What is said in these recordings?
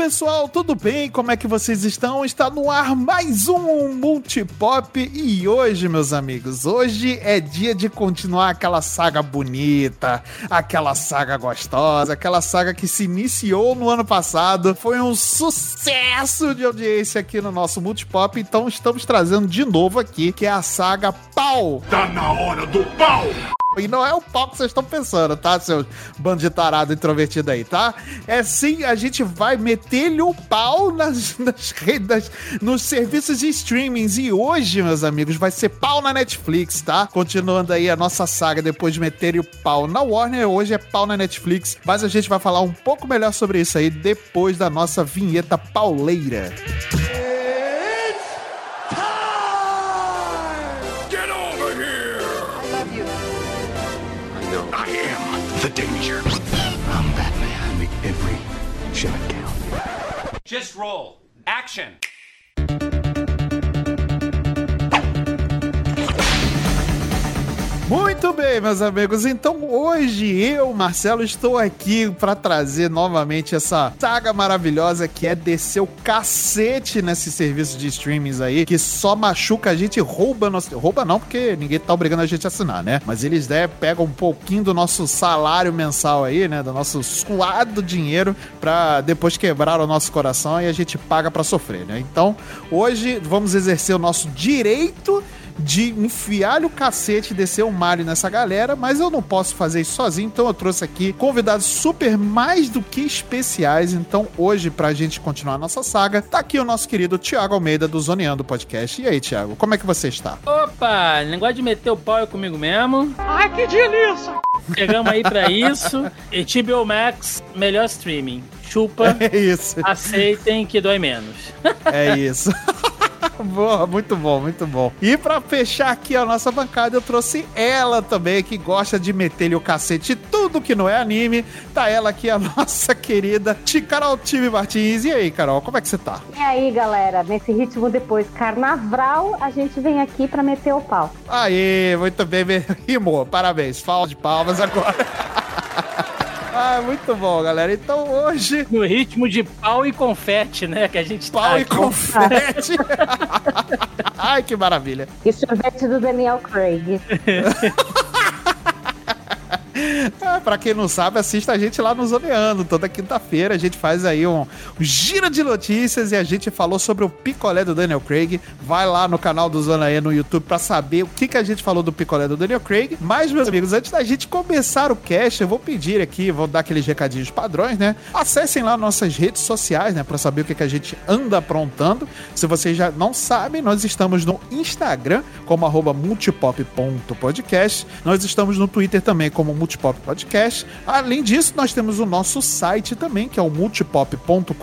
pessoal, tudo bem? Como é que vocês estão? Está no ar mais um Multipop e hoje, meus amigos, hoje é dia de continuar aquela saga bonita, aquela saga gostosa, aquela saga que se iniciou no ano passado, foi um sucesso de audiência aqui no nosso Multipop, então estamos trazendo de novo aqui, que é a saga Pau. Tá na hora do pau! E não é o pau que vocês estão pensando, tá, seus bando de tarado introvertido aí, tá? É sim, a gente vai meter-lhe o pau nas, nas redes, nos serviços de streamings. E hoje, meus amigos, vai ser pau na Netflix, tá? Continuando aí a nossa saga depois de meter o pau na Warner, hoje é pau na Netflix. Mas a gente vai falar um pouco melhor sobre isso aí depois da nossa vinheta pauleira. Get danger. I'm Batman. Make every shot count. Just roll. Action. Muito bem, meus amigos. Então hoje eu, Marcelo, estou aqui para trazer novamente essa saga maravilhosa que é descer o cacete nesse serviço de streamings aí, que só machuca a gente rouba nosso. Rouba não, porque ninguém tá obrigando a gente a assinar, né? Mas eles né, pegam um pouquinho do nosso salário mensal aí, né? Do nosso suado dinheiro pra depois quebrar o nosso coração e a gente paga para sofrer, né? Então hoje vamos exercer o nosso direito de enfiar o cacete e descer o Mario nessa galera, mas eu não posso fazer isso sozinho, então eu trouxe aqui convidados super mais do que especiais. Então, hoje, pra gente continuar a nossa saga, tá aqui o nosso querido Thiago Almeida do Zoneando Podcast. E aí, Thiago, como é que você está? Opa, negócio de meter o pau é comigo mesmo. Ai, que delícia! Chegamos aí pra isso. HBO Max, melhor streaming. Chupa, É isso. aceitem que dói menos. É isso. Boa, muito bom, muito bom. E pra fechar aqui a nossa bancada, eu trouxe ela também, que gosta de meter-lhe o cacete tudo que não é anime. Tá ela aqui, a nossa querida Carol Time Martins. E aí, Carol, como é que você tá? E aí, galera, nesse ritmo depois carnaval, a gente vem aqui pra meter o pau. Aí, muito bem, rimou. Parabéns. Fala de palmas agora. Ah, muito bom, galera. Então hoje, No ritmo de pau e confete, né? Que a gente pau tá e aqui. confete. Ai, que maravilha. E sorvete do Daniel Craig. Ah, pra quem não sabe, assista a gente lá no Zoneando. Toda quinta-feira a gente faz aí um, giro de notícias e a gente falou sobre o picolé do Daniel Craig. Vai lá no canal do Zona E no YouTube pra saber o que, que a gente falou do picolé do Daniel Craig. Mas, meus amigos, antes da gente começar o cast, eu vou pedir aqui, vou dar aqueles recadinhos padrões, né? Acessem lá nossas redes sociais, né? Pra saber o que, que a gente anda aprontando. Se vocês já não sabem, nós estamos no Instagram como multipop.podcast. Nós estamos no Twitter também como Multipop Podcast. Além disso, nós temos o nosso site também, que é o multipop.com.br,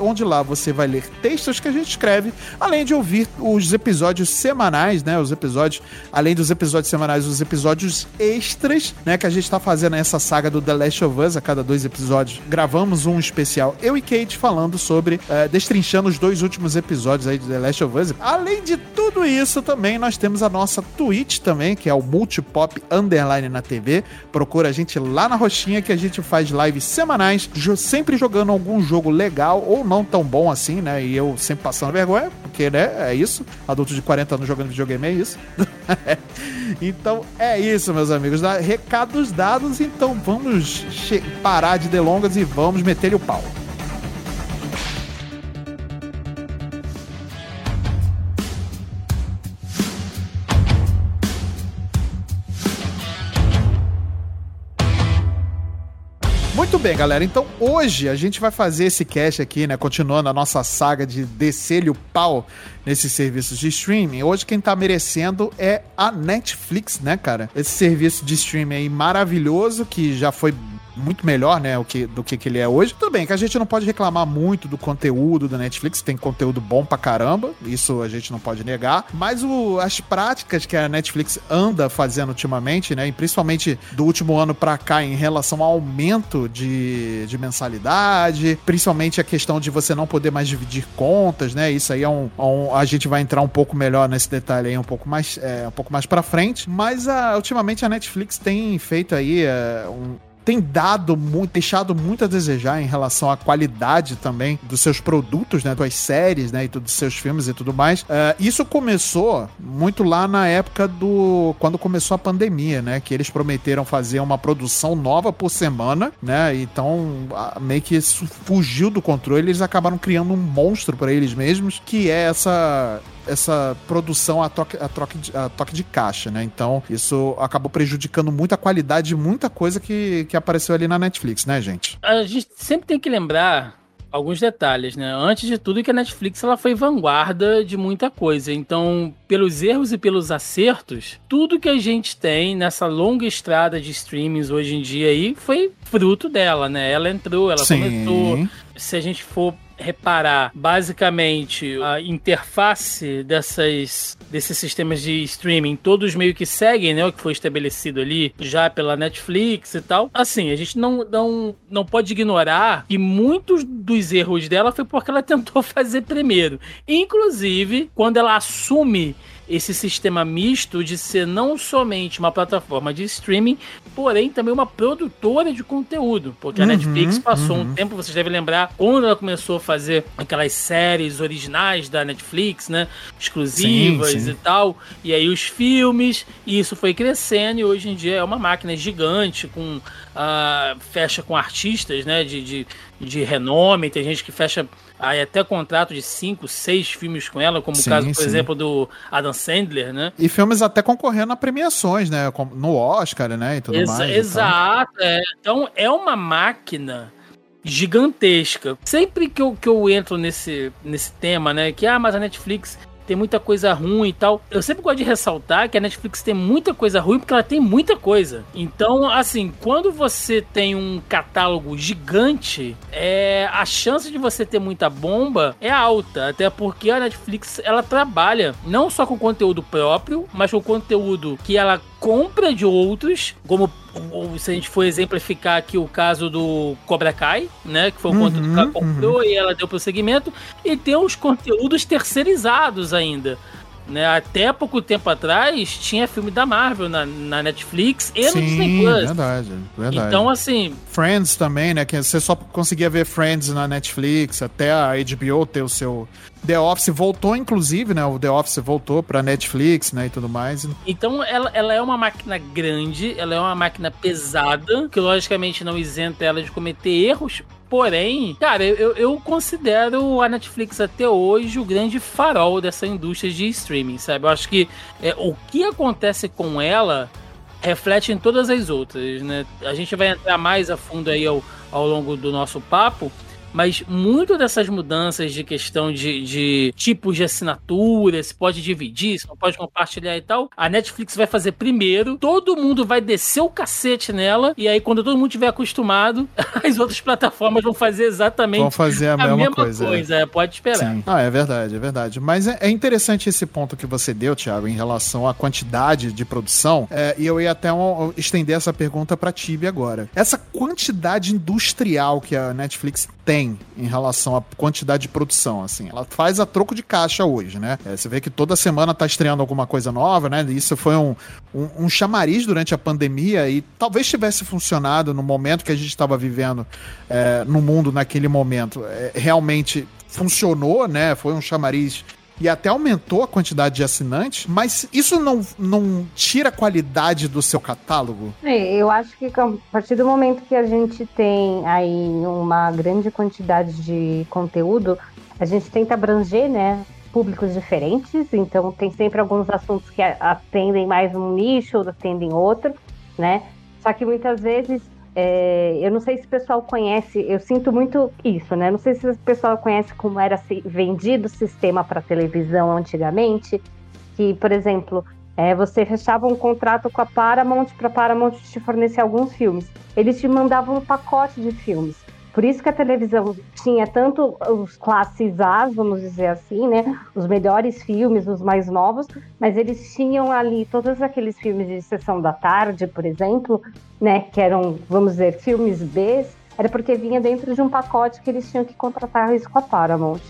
onde lá você vai ler textos que a gente escreve, além de ouvir os episódios semanais, né? Os episódios, além dos episódios semanais, os episódios extras, né? Que a gente tá fazendo essa saga do The Last of Us a cada dois episódios. Gravamos um especial, eu e Kate, falando sobre, eh, destrinchando os dois últimos episódios aí de The Last of Us. Além de tudo isso, também nós temos a nossa Twitch também, que é o Multipop Underline na TV. Procura a gente lá na roxinha que a gente faz lives semanais, sempre jogando algum jogo legal ou não tão bom assim, né? E eu sempre passando vergonha, porque, né, é isso. Adulto de 40 anos jogando videogame é isso. então é isso, meus amigos. Recados dados, então vamos parar de delongas e vamos meter o pau. Bem, galera. Então hoje a gente vai fazer esse cast aqui, né? Continuando a nossa saga de descer-lhe o pau nesses serviços de streaming. Hoje quem tá merecendo é a Netflix, né, cara? Esse serviço de streaming aí maravilhoso que já foi muito melhor, né, o que, do que, que ele é hoje. Tudo bem que a gente não pode reclamar muito do conteúdo da Netflix, tem conteúdo bom pra caramba, isso a gente não pode negar, mas o, as práticas que a Netflix anda fazendo ultimamente, né, e principalmente do último ano pra cá em relação ao aumento de, de mensalidade, principalmente a questão de você não poder mais dividir contas, né, isso aí é um, um- a gente vai entrar um pouco melhor nesse detalhe aí um pouco mais, é, um pouco mais pra frente, mas a, ultimamente a Netflix tem feito aí é, um tem dado muito, deixado muito a desejar em relação à qualidade também dos seus produtos, né? Das séries, né? E dos seus filmes e tudo mais. Uh, isso começou muito lá na época do. quando começou a pandemia, né? Que eles prometeram fazer uma produção nova por semana, né? Então, meio que isso fugiu do controle, eles acabaram criando um monstro para eles mesmos, que é essa essa produção a toque, a, troque de, a toque de caixa, né? Então, isso acabou prejudicando muito a qualidade de muita coisa que, que apareceu ali na Netflix, né, gente? A gente sempre tem que lembrar alguns detalhes, né? Antes de tudo, que a Netflix ela foi vanguarda de muita coisa. Então, pelos erros e pelos acertos, tudo que a gente tem nessa longa estrada de streamings hoje em dia aí foi fruto dela, né? Ela entrou, ela Sim. começou. Se a gente for reparar basicamente a interface dessas, desses sistemas de streaming, todos meio que seguem né, o que foi estabelecido ali já pela Netflix e tal. Assim, a gente não, não, não pode ignorar que muitos dos erros dela foi porque ela tentou fazer primeiro. Inclusive, quando ela assume esse sistema misto de ser não somente uma plataforma de streaming, porém também uma produtora de conteúdo. Porque a uhum, Netflix passou uhum. um tempo, vocês devem lembrar, quando ela começou a fazer aquelas séries originais da Netflix, né? Exclusivas sim, sim. e tal. E aí os filmes, e isso foi crescendo e hoje em dia é uma máquina gigante com. Uh, fecha com artistas, né? De, de, de renome, tem gente que fecha aí até contrato de cinco, seis filmes com ela, como sim, o caso, por sim. exemplo, do Adam Sandler, né? E filmes até concorrendo a premiações, né? No Oscar, né? E tudo Exa mais. Exato. Então. É. então é uma máquina gigantesca. Sempre que eu, que eu entro nesse, nesse tema, né? Que, ah, mas a Netflix tem muita coisa ruim e tal. Eu sempre gosto de ressaltar que a Netflix tem muita coisa ruim porque ela tem muita coisa. Então, assim, quando você tem um catálogo gigante, é, a chance de você ter muita bomba é alta. Até porque a Netflix ela trabalha não só com conteúdo próprio, mas com conteúdo que ela compra de outros, como se a gente for exemplificar aqui o caso do Cobra Kai, né? Que foi um uhum, conteúdo que ela comprou uhum. e ela deu pro segmento, e tem os conteúdos terceirizados ainda. Né? Até pouco tempo atrás tinha filme da Marvel na, na Netflix e Sim, no Disney Plus. Verdade, verdade. Então, assim. Friends também, né? Que você só conseguia ver Friends na Netflix, até a HBO ter o seu. The Office voltou, inclusive, né? O The Office voltou pra Netflix, né? E tudo mais. Então, ela, ela é uma máquina grande, ela é uma máquina pesada, que logicamente não isenta ela de cometer erros, Porém, cara, eu, eu considero a Netflix até hoje o grande farol dessa indústria de streaming, sabe? Eu acho que é, o que acontece com ela reflete em todas as outras, né? A gente vai entrar mais a fundo aí ao, ao longo do nosso papo, mas muito dessas mudanças de questão de, de tipos de assinatura, se pode dividir, se não pode compartilhar e tal, a Netflix vai fazer primeiro, todo mundo vai descer o cacete nela, e aí quando todo mundo tiver acostumado, as outras plataformas vão fazer exatamente vão fazer a, a mesma, mesma, coisa. coisa. É. Pode esperar. Sim. Ah, é verdade, é verdade. Mas é, é, interessante esse ponto que você deu, Thiago, em relação à quantidade de produção, é, e eu ia até um, estender essa pergunta para Tibi agora. Essa quantidade industrial que a Netflix tem em relação à quantidade de produção, assim. Ela faz a troco de caixa hoje, né? É, você vê que toda semana tá estreando alguma coisa nova, né? Isso foi um, um, um chamariz durante a pandemia e talvez tivesse funcionado no momento que a gente estava vivendo é, no mundo naquele momento. É, realmente funcionou, né? Foi um chamariz e até aumentou a quantidade de assinantes, mas isso não, não tira a qualidade do seu catálogo? É, eu acho que a partir do momento que a gente tem aí uma grande quantidade de conteúdo, a gente tenta abranger, né? Públicos diferentes, então tem sempre alguns assuntos que atendem mais um nicho, ou atendem outro, né? Só que muitas vezes é, eu não sei se o pessoal conhece, eu sinto muito isso, né? Não sei se o pessoal conhece como era vendido o sistema para televisão antigamente. Que, por exemplo, é, você fechava um contrato com a Paramount para a Paramount te fornecer alguns filmes. Eles te mandavam um pacote de filmes. Por isso que a televisão tinha tanto os classes A, vamos dizer assim, né? Os melhores filmes, os mais novos, mas eles tinham ali todos aqueles filmes de sessão da tarde, por exemplo, né? Que eram, vamos dizer, filmes B, era porque vinha dentro de um pacote que eles tinham que contratar isso com a Paramount,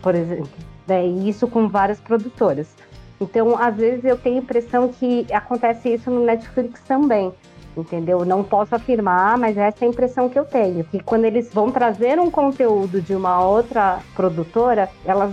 por exemplo. Né? E isso com várias produtoras. Então, às vezes eu tenho a impressão que acontece isso no Netflix também entendeu? Não posso afirmar, mas essa é a impressão que eu tenho. Que quando eles vão trazer um conteúdo de uma outra produtora, elas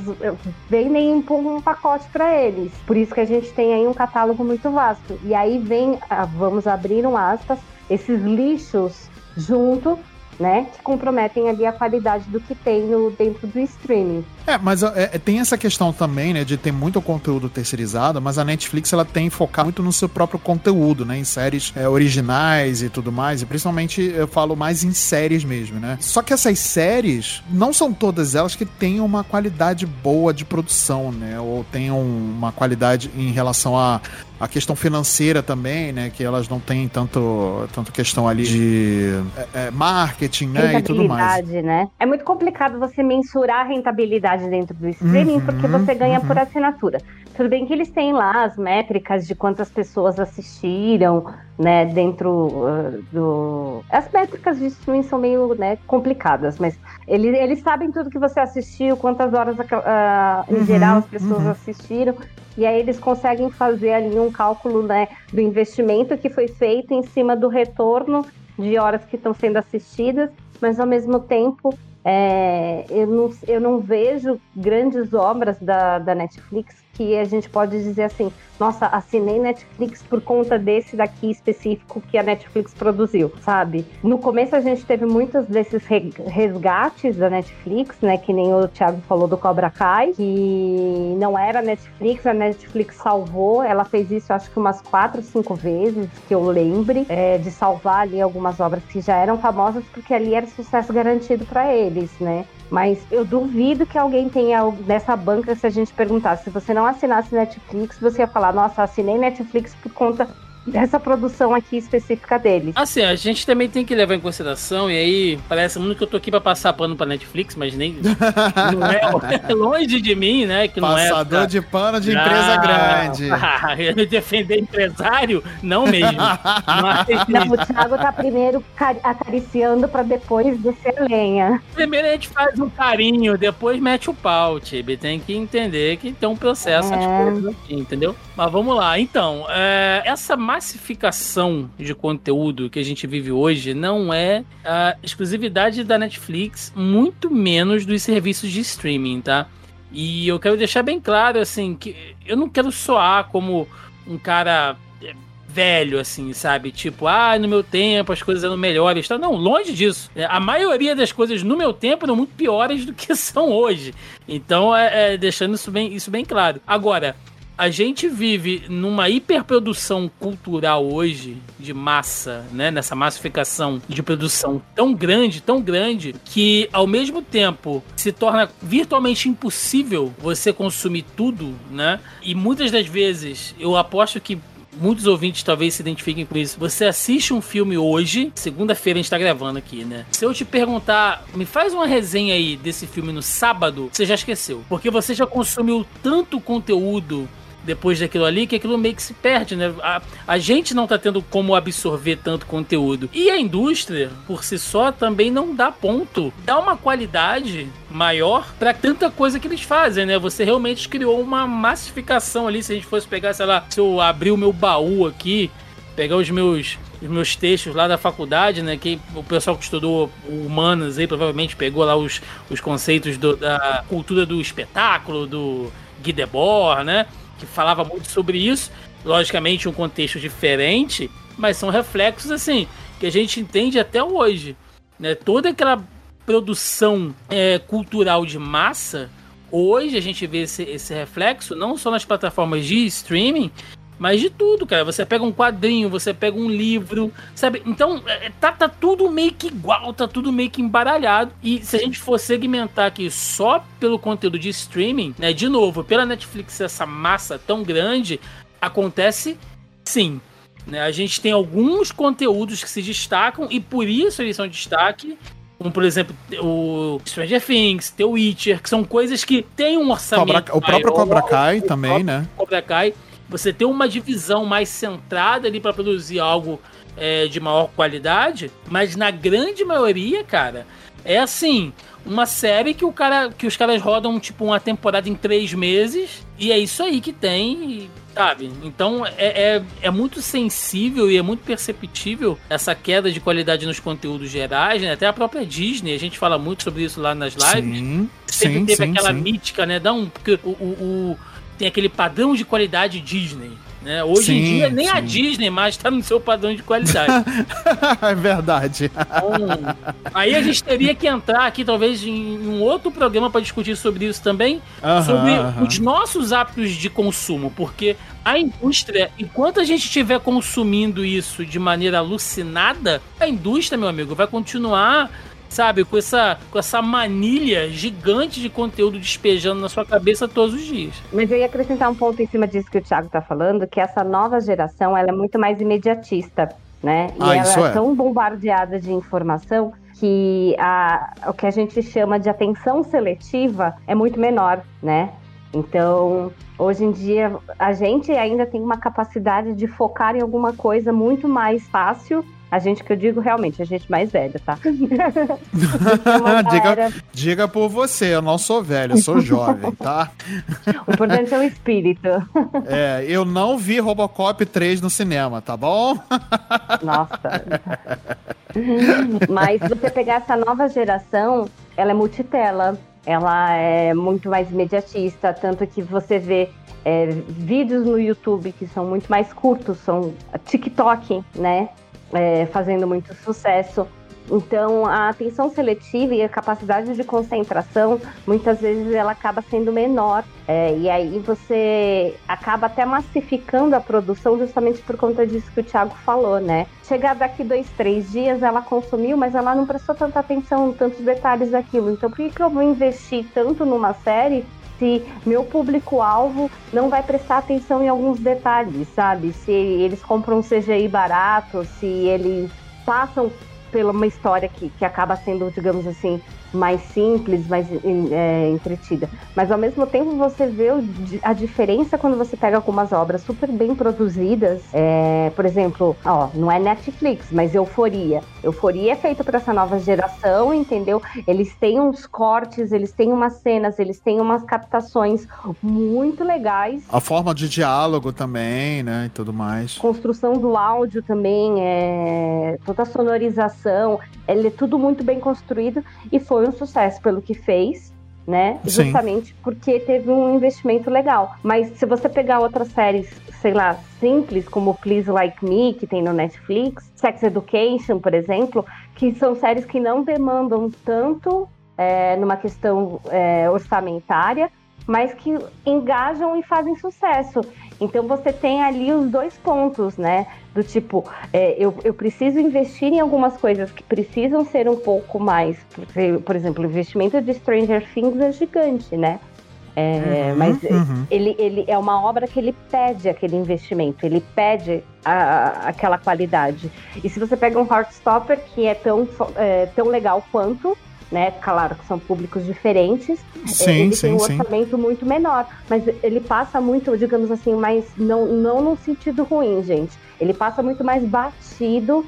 vendem um pacote para eles. Por isso que a gente tem aí um catálogo muito vasto. E aí vem, vamos abrir um aspas, esses lixos junto né, que comprometem ali a qualidade do que tem no, dentro do streaming. É, mas é, é, tem essa questão também, né, de ter muito conteúdo terceirizado, mas a Netflix ela tem focado muito no seu próprio conteúdo, né, em séries é, originais e tudo mais, e principalmente eu falo mais em séries mesmo, né. Só que essas séries, não são todas elas que têm uma qualidade boa de produção, né, ou tenham uma qualidade em relação a a questão financeira também, né? Que elas não têm tanto, tanto questão ali de é, é, marketing, né? E tudo mais. né? É muito complicado você mensurar a rentabilidade dentro do streaming uhum, porque você ganha uhum. por assinatura. Tudo bem que eles têm lá as métricas de quantas pessoas assistiram, né, dentro uh, do... As métricas de streaming são meio, né, complicadas, mas eles, eles sabem tudo que você assistiu, quantas horas, uh, em uhum, geral, as pessoas uhum. assistiram, e aí eles conseguem fazer ali um cálculo, né, do investimento que foi feito em cima do retorno de horas que estão sendo assistidas, mas ao mesmo tempo é, eu, não, eu não vejo grandes obras da, da Netflix que a gente pode dizer assim, nossa, assinei Netflix por conta desse daqui específico que a Netflix produziu, sabe? No começo a gente teve muitos desses resgates da Netflix, né? Que nem o Thiago falou do Cobra Kai, que não era Netflix, a Netflix salvou. Ela fez isso acho que umas quatro, cinco vezes, que eu lembre, é, de salvar ali algumas obras que já eram famosas, porque ali era sucesso garantido para eles, né? Mas eu duvido que alguém tenha nessa banca, se a gente perguntasse, se você não assinasse Netflix, você ia falar, nossa, assinei Netflix por conta dessa produção aqui específica deles. Assim, a gente também tem que levar em consideração, e aí parece muito que eu tô aqui pra passar pano pra Netflix, mas nem. não é, é longe de mim, né? Que não é Passador é, de pano de empresa ah, grande. Ah, defender empresário? Não mesmo. mas... Não, o Thiago tá primeiro acariciando pra depois descer a lenha. Primeiro a gente faz um carinho, depois mete o pau, Tibi. Tem que entender que tem um processo é. de coisas aqui, entendeu? Mas vamos lá. Então, é, essa massificação de conteúdo que a gente vive hoje não é a exclusividade da Netflix, muito menos dos serviços de streaming, tá? E eu quero deixar bem claro, assim, que eu não quero soar como um cara é, velho, assim, sabe? Tipo, ah, no meu tempo as coisas eram melhores. Não, longe disso. É, a maioria das coisas no meu tempo eram muito piores do que são hoje. Então, é, é deixando isso bem, isso bem claro. Agora, a gente vive numa hiperprodução cultural hoje de massa, né? Nessa massificação de produção tão grande, tão grande, que ao mesmo tempo se torna virtualmente impossível você consumir tudo, né? E muitas das vezes eu aposto que muitos ouvintes talvez se identifiquem com isso. Você assiste um filme hoje, segunda-feira a gente tá gravando aqui, né? Se eu te perguntar, me faz uma resenha aí desse filme no sábado, você já esqueceu. Porque você já consumiu tanto conteúdo depois daquilo ali, que aquilo meio que se perde, né? A, a gente não tá tendo como absorver tanto conteúdo. E a indústria, por si só, também não dá ponto. Dá uma qualidade maior para tanta coisa que eles fazem, né? Você realmente criou uma massificação ali. Se a gente fosse pegar, sei lá, se eu abrir o meu baú aqui, pegar os meus os meus textos lá da faculdade, né? Que o pessoal que estudou humanas aí provavelmente pegou lá os, os conceitos do, da cultura do espetáculo, do Guy Debord, né? Que falava muito sobre isso. Logicamente, um contexto diferente, mas são reflexos assim que a gente entende até hoje. Né? Toda aquela produção é, cultural de massa, hoje a gente vê esse, esse reflexo não só nas plataformas de streaming, mas de tudo, cara. Você pega um quadrinho, você pega um livro, sabe? Então, é, tá, tá tudo meio que igual, tá tudo meio que embaralhado. E se a gente for segmentar aqui só pelo conteúdo de streaming, né? De novo, pela Netflix, essa massa tão grande, acontece sim. Né? A gente tem alguns conteúdos que se destacam e por isso eles são destaque. Como, por exemplo, o Stranger Things, The Witcher, que são coisas que têm um orçamento. Cobra, o próprio Cobra Kai também, né? Cobra Kai você ter uma divisão mais centrada ali para produzir algo é, de maior qualidade, mas na grande maioria, cara, é assim, uma série que o cara que os caras rodam tipo uma temporada em três meses e é isso aí que tem Sabe? Então é, é, é, muito sensível e é muito perceptível essa queda de qualidade nos conteúdos gerais, né? Até a própria Disney, a gente fala muito sobre isso lá nas lives. Sim, Sempre sim, teve sim, aquela sim. mítica, né? Dá um, porque o, o- o- tem aquele padrão de qualidade Disney. Né? Hoje em Sim, dia, nem a sim. Disney mais tá no seu padrão de qualidade. é verdade. Então, aí a gente teria que entrar aqui, talvez, em um outro programa para discutir sobre isso também, Aham, sobre aham. os nossos hábitos de consumo, porque a indústria, enquanto a gente estiver consumindo isso de maneira alucinada, a indústria, meu amigo, vai continuar. Sabe, com essa, com essa manilha gigante de conteúdo despejando na sua cabeça todos os dias. Mas eu ia acrescentar um ponto em cima disso que o Thiago está falando, que essa nova geração ela é muito mais imediatista, né? E Ah, ela isso é é. tão bombardeada de informação que a, o que a gente chama de atenção seletiva é muito menor, né? Então, hoje em dia, a gente ainda tem uma capacidade de focar em alguma coisa muito mais fácil. A gente que eu digo realmente, a gente mais velha, tá? Diga, diga por você, eu não sou velho, eu sou jovem, tá? O importante é o espírito. É, eu não vi Robocop 3 no cinema, tá bom? Nossa. Mas você pegar essa nova geração, ela é multitela, ela é muito mais imediatista, tanto que você vê é, vídeos no YouTube que são muito mais curtos, são TikTok, né? É, fazendo muito sucesso. Então, a atenção seletiva e a capacidade de concentração, muitas vezes ela acaba sendo menor. É, e aí você acaba até massificando a produção justamente por conta disso que o Thiago falou, né? Chegar daqui dois, três dias, ela consumiu, mas ela não prestou tanta atenção tantos detalhes daquilo. Então, por que, que eu vou investir tanto numa série se meu público-alvo não vai prestar atenção em alguns detalhes, sabe? Se eles compram um CGI barato, se eles passam pela uma história que, que acaba sendo, digamos assim, mais simples, mais é, entretida. Mas ao mesmo tempo você vê o a diferença quando você pega algumas obras super bem produzidas. É, por exemplo, ó, não é Netflix, mas Euforia. Euforia é feito para essa nova geração, entendeu? Eles têm uns cortes, eles têm umas cenas, eles têm umas captações muito legais. A forma de diálogo também, né, e tudo mais. Construção do áudio também, é, toda a sonorização, ele é tudo muito bem construído e foi um sucesso pelo que fez, né? Sim. Justamente porque teve um investimento legal. Mas se você pegar outras séries, sei lá, simples, como Please Like Me, que tem no Netflix, Sex Education, por exemplo, que são séries que não demandam tanto é, numa questão é, orçamentária, mas que engajam e fazem sucesso. Então você tem ali os dois pontos, né? Do tipo, é, eu, eu preciso investir em algumas coisas que precisam ser um pouco mais. Por, por exemplo, o investimento de Stranger Things é gigante, né? É, Uhum, mas uhum. ele, ele é uma obra que ele pede aquele investimento, ele pede a- a- aquela qualidade. E se você pega um Heartstopper, que é tão, é, tão legal quanto, né? Claro que são públicos diferentes, Sim, ele tem sim, um sim. orçamento muito menor, mas ele passa muito, digamos assim, mais não, não no sentido ruim, gente. Ele passa muito mais batido,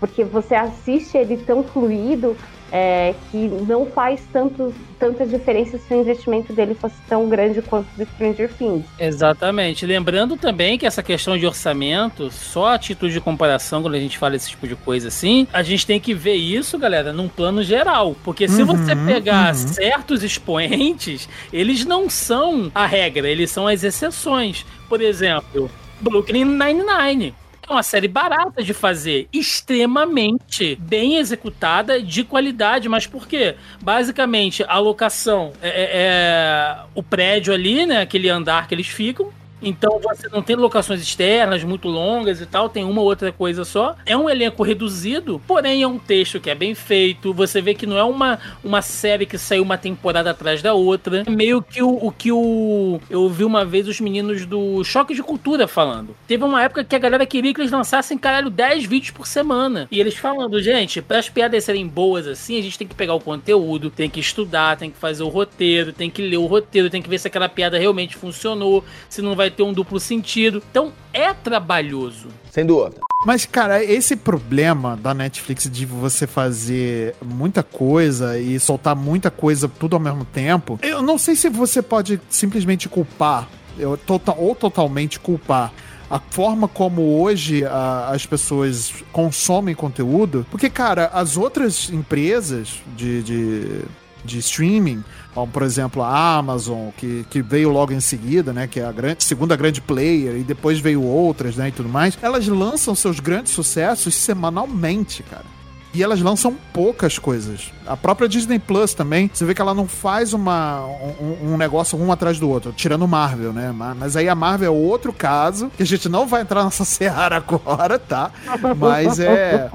porque você assiste ele tão fluido é, que não faz tanto, tanta diferença se o investimento dele fosse tão grande quanto do Stranger Things. Exatamente. Lembrando também que essa questão de orçamento, só a título de comparação, quando a gente fala esse tipo de coisa assim, a gente tem que ver isso, galera, num plano geral. Porque se Uhum, você pegar uhum. certos expoentes, eles não são a regra, eles são as exceções. Por exemplo, Brooklyn Nine-Nine. É uma série barata de fazer, extremamente bem executada, de qualidade. Mas por quê? Basicamente, a locação é, é- é o prédio ali, né? Aquele andar que eles ficam. Então você não tem locações externas muito longas e tal, tem uma ou outra coisa só. É um elenco reduzido, porém é um texto que é bem feito. Você vê que não é uma, uma série que saiu uma temporada atrás da outra. É meio que o, o que o. Eu ouvi uma vez os meninos do Choque de Cultura falando. Teve uma época que a galera queria que eles lançassem, caralho, 10 vídeos por semana. E eles falando, gente, para as piadas serem boas assim, a gente tem que pegar o conteúdo, tem que estudar, tem que fazer o roteiro, tem que ler o roteiro, tem que ver se aquela piada realmente funcionou, se não vai ter um duplo sentido. Então é trabalhoso. Sem dúvida. Mas, cara, esse problema da Netflix de você fazer muita coisa e soltar muita coisa tudo ao mesmo tempo, eu não sei se você pode simplesmente culpar eu, tota- ou totalmente culpar a forma como hoje a- as pessoas consomem conteúdo, porque, cara, as outras empresas de, de, de streaming, como por exemplo a Amazon, que, que veio logo em seguida, né, que é a grande, segunda grande player, e depois veio outras, né, e tudo mais, elas lançam seus grandes sucessos semanalmente, cara. E elas lançam poucas coisas. A própria Disney Plus também, você vê que ela não faz uma, um, um negócio um atrás do outro, tirando Marvel, né? Ma- Mas aí a Marvel é outro caso, que a gente não vai entrar nessa seara agora, tá? Mas é.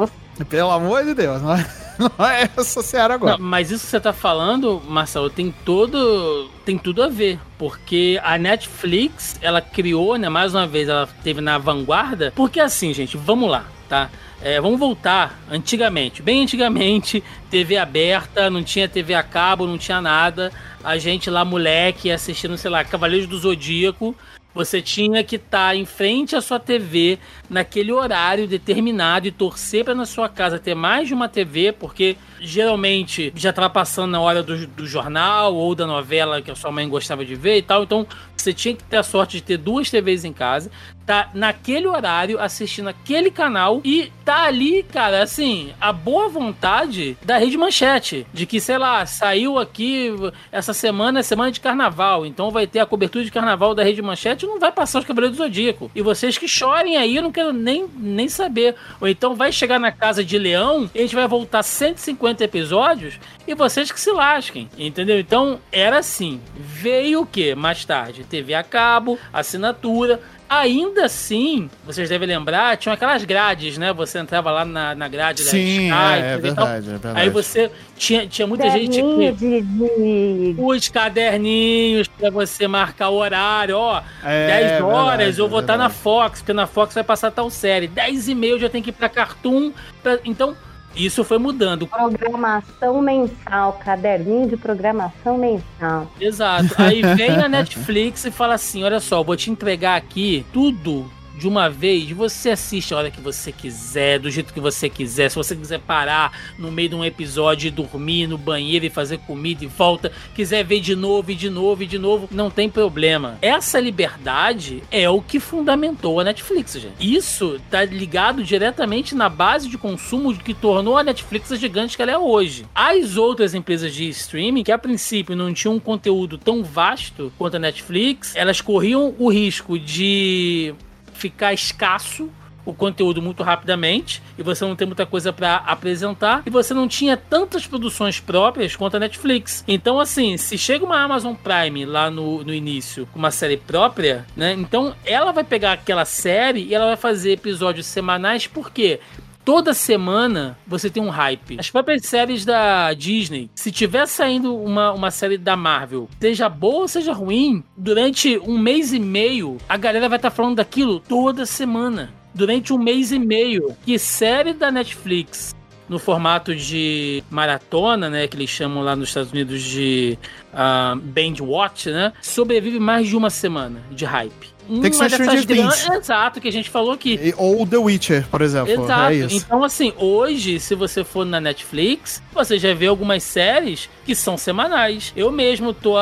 Pelo amor de Deus, não é, não é essa seara agora. Não, mas isso que você tá falando, Marcelo, tem todo. tem tudo a ver. Porque a Netflix, ela criou, né? Mais uma vez, ela teve na vanguarda. Porque assim, gente, vamos lá, tá? É, vamos voltar antigamente, bem antigamente, TV aberta, não tinha TV a cabo, não tinha nada. A gente lá, moleque, assistindo, sei lá, Cavaleiros do Zodíaco. Você tinha que estar em frente à sua TV naquele horário determinado e torcer para na sua casa ter mais de uma TV, porque geralmente já estava passando na hora do, do jornal ou da novela que a sua mãe gostava de ver e tal. Então você tinha que ter a sorte de ter duas TVs em casa, tá naquele horário assistindo aquele canal e tá ali, cara, assim, a boa vontade da Rede Manchete, de que, sei lá, saiu aqui essa semana é semana de carnaval, então vai ter a cobertura de carnaval da Rede Manchete não vai passar os Cavaleiros do Zodíaco. E vocês que chorem aí, não quero nem, nem saber. Ou então vai chegar na casa de Leão e a gente vai voltar 150 episódios e vocês que se lasquem, entendeu? Então era assim. Veio o que mais tarde? TV a cabo, assinatura. Ainda assim, vocês devem lembrar, tinham aquelas grades, né? Você entrava lá na, na grade Sim, da é, é e tal. verdade, é verdade. Aí você tinha, tinha muita gente que. Os caderninhos pra você marcar o horário, ó. É, 10 horas verdade, eu vou é estar na. Fox, porque na Fox vai passar tal série. 10 e meia eu já tenho que ir pra Cartoon. pra- Então, isso foi mudando. Programação mensal, caderninho de programação mensal. Exato. Aí vem a Netflix e fala assim: olha só, vou te entregar aqui tudo de uma vez. Você assiste a hora que você quiser, do jeito que você quiser. Se você quiser parar no meio de um episódio e dormir no banheiro e fazer comida e volta, quiser ver de novo e de novo e de novo, não tem problema. Essa liberdade é o que fundamentou a Netflix, gente. Isso tá ligado diretamente na base de consumo que tornou a Netflix a gigante que ela é hoje. As outras empresas de streaming, que a princípio não tinham um conteúdo tão vasto quanto a Netflix, elas corriam o risco de ficar escasso o conteúdo muito rapidamente e você não tem muita coisa pra apresentar e você não tinha tantas produções próprias quanto a Netflix. Então, assim, se chega uma Amazon Prime lá no, no início com uma série própria, né? Então ela vai pegar aquela série e ela vai fazer episódios semanais, por quê? Toda semana você tem um hype. As próprias séries da Disney, se tiver saindo uma, uma série da Marvel, seja boa ou seja ruim, durante um mês e meio, a galera vai estar falando daquilo toda semana. Durante um mês e meio. Que série da Netflix no formato de maratona, né, que eles chamam lá nos Estados Unidos de ah, binge watch, né, sobrevive mais de uma semana de hype. Tem que ser Stranger Things. Exato, que a gente falou aqui. Ou The Witcher, por exemplo. Exato. É isso. Então, assim, hoje, se você for na Netflix, você já vê algumas séries que são semanais. Eu mesmo tô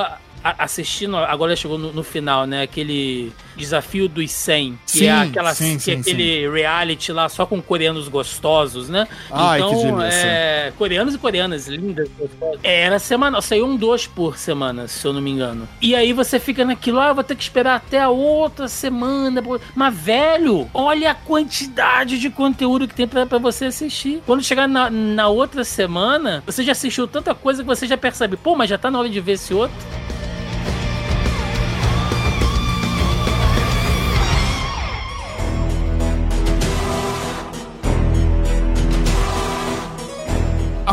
assistindo, agora chegou no, no final, né? Aquele desafio dos 100, que Sim, é aquela sim, que sim, é aquele reality lá só com coreanos gostosos, né? Ai, então, é, coreanos e coreanas lindas, gostosas. Era semanal, saiu um dois por semana, se eu não me engano. E aí você fica naquilo, ah, vou ter que esperar até a outra semana. Mas, velho, olha a quantidade de conteúdo que tem pra, pra você assistir. Quando chegar na, na outra semana, você já assistiu tanta coisa que você já percebe, pô, mas já tá na hora de ver esse outro.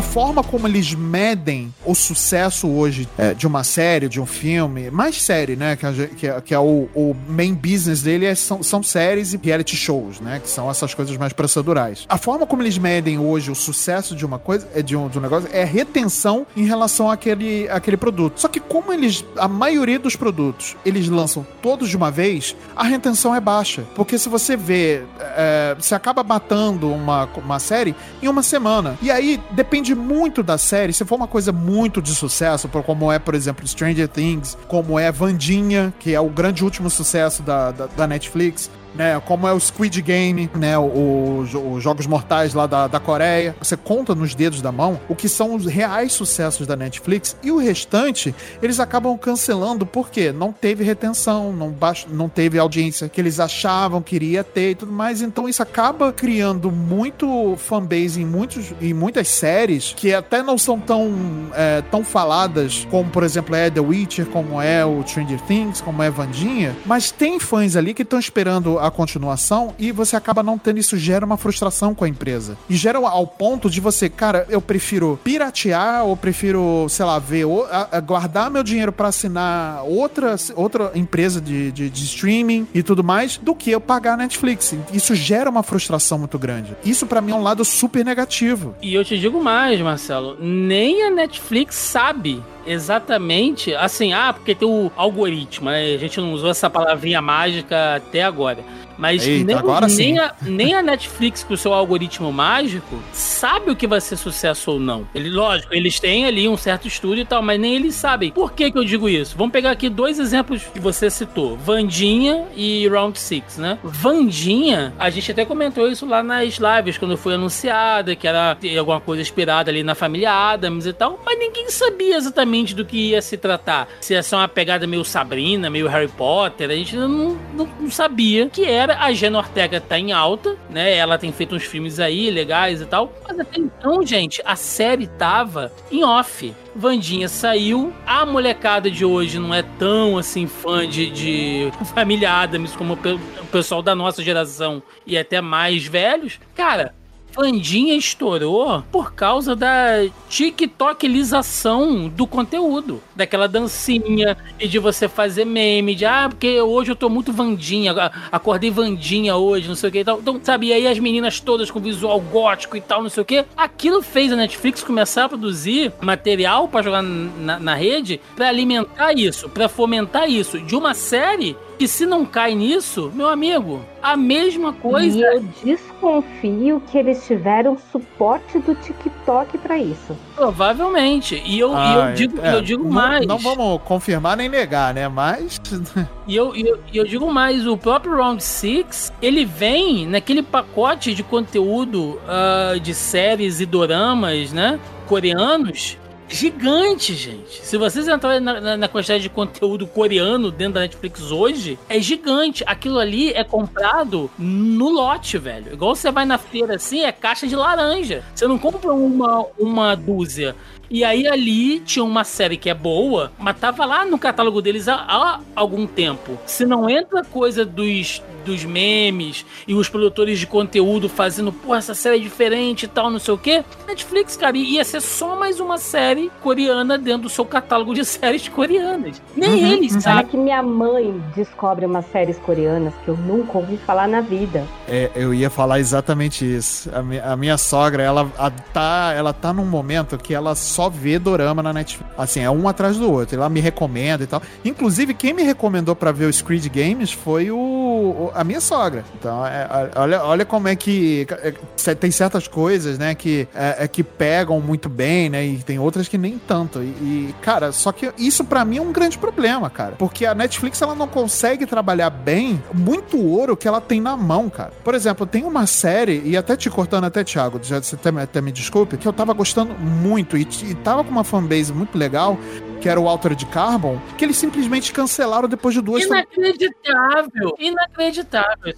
Forma como eles medem o sucesso hoje é, de uma série, de um filme, mais série, né? Que, a que é, que é o, o main business dele é- são, são séries e reality shows, né? Que são essas coisas mais procedurais. A forma como eles medem hoje o sucesso de uma coisa, é de um, de um negócio, é retenção em relação àquele, àquele produto. Só que como eles, a maioria dos produtos, eles lançam todos de uma vez, a retenção é baixa. Porque se você vê, é, você acaba matando uma, uma série em uma semana. E aí depende muito da série, se for uma coisa muito de sucesso, como é, por exemplo, Stranger Things, como é Vandinha, que é o grande último sucesso da, da, da Netflix, né? Como é o Squid Game, né? Os Jogos Mortais lá da, da Coreia. Você conta nos dedos da mão o que são os reais sucessos da Netflix e o restante eles acabam cancelando porque não teve retenção, não, baixo, não teve audiência que eles achavam que iria ter e tudo mais. Então isso acaba criando muito fanbase em, muitos, em muitas séries que até não são tão, é, tão faladas como, por exemplo, é The Witcher, como é o Stranger Things, como é Vandinha, mas tem fãs ali que estão esperando a continuação e você acaba não tendo isso, gera uma frustração com a empresa. E gera ao ponto de você, cara, eu prefiro piratear ou prefiro, sei lá, ver, guardar meu dinheiro para assinar outra, outra empresa de, de, de, streaming e tudo mais, do que eu pagar a Netflix. Isso gera uma frustração muito grande. Isso para mim é um lado super negativo. E eu te digo mais, Marcelo, nem a Netflix sabe exatamente assim, ah, porque tem o algoritmo, né? A gente não usou essa palavrinha mágica até agora. Mas Eita, nem, nem, a, nem, a, Netflix, com o seu algoritmo mágico, sabe o que vai ser sucesso ou não. Ele, lógico, eles têm ali um certo estudo e tal, mas nem eles sabem. Por que, que eu digo isso? Vamos pegar aqui dois exemplos que você citou: Vandinha e Round Six, né? Vandinha, a gente até comentou isso lá nas lives, quando foi anunciada, que era alguma coisa inspirada ali na família Adams e tal, mas ninguém sabia exatamente do que ia se tratar. Se ia ser uma pegada meio Sabrina, meio Harry Potter, a gente não, não, não sabia que era a Jenna Ortega tá em alta, né? Ela tem feito uns filmes aí legais e tal. Mas até então, gente, a série tava em off. Vandinha saiu. A molecada de hoje não é tão assim fã de, de Família Adams como o pessoal da nossa geração e até mais velhos. Cara, Vandinha estourou por causa da TikTokilização do conteúdo. Daquela dancinha e de você fazer meme, de ah, porque hoje eu tô muito Vandinha, acordei Vandinha hoje, não sei o que e tal. Então, sabe, e aí as meninas todas com visual gótico e tal, não sei o que. Aquilo fez a Netflix começar a produzir material para jogar na, na rede para alimentar isso, para fomentar isso. De uma série que se não cai nisso, meu amigo, a mesma coisa. E eu desconfio que eles tiveram suporte do TikTok para isso. Provavelmente. E eu, ah, e eu digo, é, eu digo não, mais. Não vamos confirmar nem negar, né? Mas. e eu, eu, eu digo mais: o próprio Round 6 ele vem naquele pacote de conteúdo uh, de séries e doramas, né? Coreanos gigante, gente. Se vocês entrarem na, na, na, quantidade de conteúdo coreano dentro da Netflix hoje, é gigante. Aquilo ali é comprado no lote, velho. Igual você vai na feira assim, é caixa de laranja. Você não compra uma, uma dúzia. E aí ali tinha uma série que é boa, mas tava lá no catálogo deles há, há algum tempo. Se não entra coisa dos dos memes e os produtores de conteúdo fazendo, pô, essa série é diferente e tal, não sei o quê. Netflix, cara, ia ser só mais uma série coreana dentro do seu catálogo de séries coreanas. Nem uhum, eles uhum. sabem. que minha mãe descobre umas séries coreanas que eu nunca ouvi falar na vida. É, eu ia falar exatamente isso. A, minha, a minha sogra, ela a, tá, ela tá num momento que ela só vê dorama na Netflix. Assim, é um atrás do outro. Ela me recomenda e tal. Inclusive, quem me recomendou para ver o Squid Games foi o, a minha sogra. Então, é, olha, olha como é que é, tem certas coisas, né, que, é, é, que pegam muito bem, né, e tem outras que nem tanto. E, e cara, só que isso para mim é um grande problema, cara, porque a Netflix ela não consegue trabalhar bem muito ouro que ela tem na mão, cara. Por exemplo, tem uma série, e até te cortando até, Thiago, já, você até, até me desculpe, que eu tava gostando muito e, e tava com uma fanbase muito legal, que era o Altered Carbon, que eles simplesmente cancelaram depois de duas Inacreditável! Inacreditável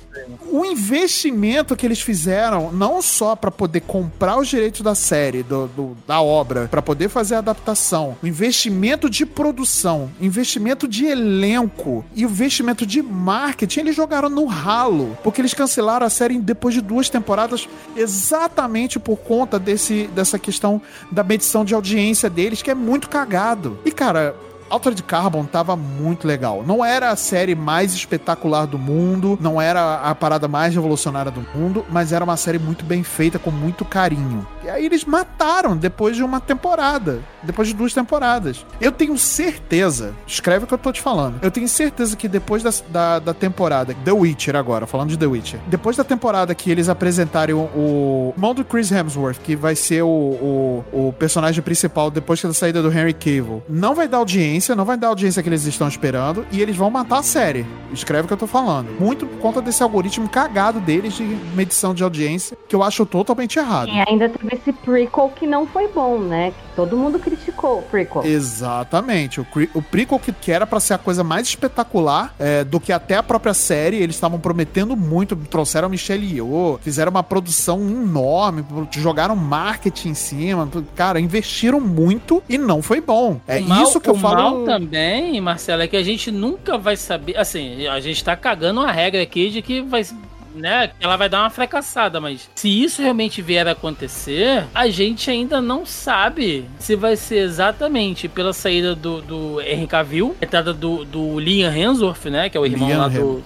O investimento que eles fizeram, não só para poder comprar os direitos da série, do, do da obra, para poder fazer a adaptação, o investimento de produção, investimento de elenco e o investimento de marketing, eles jogaram no ralo, porque eles cancelaram a série depois de duas temporadas exatamente por conta desse, dessa questão da medição de audiência deles, que é muito cagado. E, cara, Altered Carbon tava muito legal. Não era a série mais espetacular do mundo, não era a parada mais revolucionária do mundo, mas era uma série muito bem feita, com muito carinho. Aí eles mataram depois de uma temporada. Depois de duas temporadas. Eu tenho certeza, escreve o que eu tô te falando. Eu tenho certeza que depois da, da, da temporada, The Witcher agora, falando de The Witcher, depois da temporada que eles apresentarem o, irmão do Chris Hemsworth, que vai ser o, o, o personagem principal depois da saída do Henry Cavill, não vai dar audiência, não vai dar audiência que eles estão esperando, e eles vão matar a série. Escreve o que eu tô falando. Muito por conta desse algoritmo cagado deles de medição de audiência, que eu acho totalmente errado. E ainda teve esse prequel que não foi bom, né? Que todo mundo criticou o prequel. Exatamente. O, o prequel que, que era pra ser a coisa mais espetacular é, do que até a própria série, eles estavam prometendo muito. Trouxeram a Michelle Yeoh, fizeram uma produção enorme, jogaram marketing em cima. Cara, investiram muito e não foi bom. É mal- isso que eu o falo. mal também, Marcelo, é que a gente nunca vai saber. Assim, a gente tá cagando uma regra aqui de que vai. Né, ela vai dar uma fracassada, mas se isso realmente vier a acontecer, a gente ainda não sabe se vai ser exatamente pela saída do, do Henry Cavill, entrada do, do Liam Hemsworth, né, que é o irmão Liam lá do,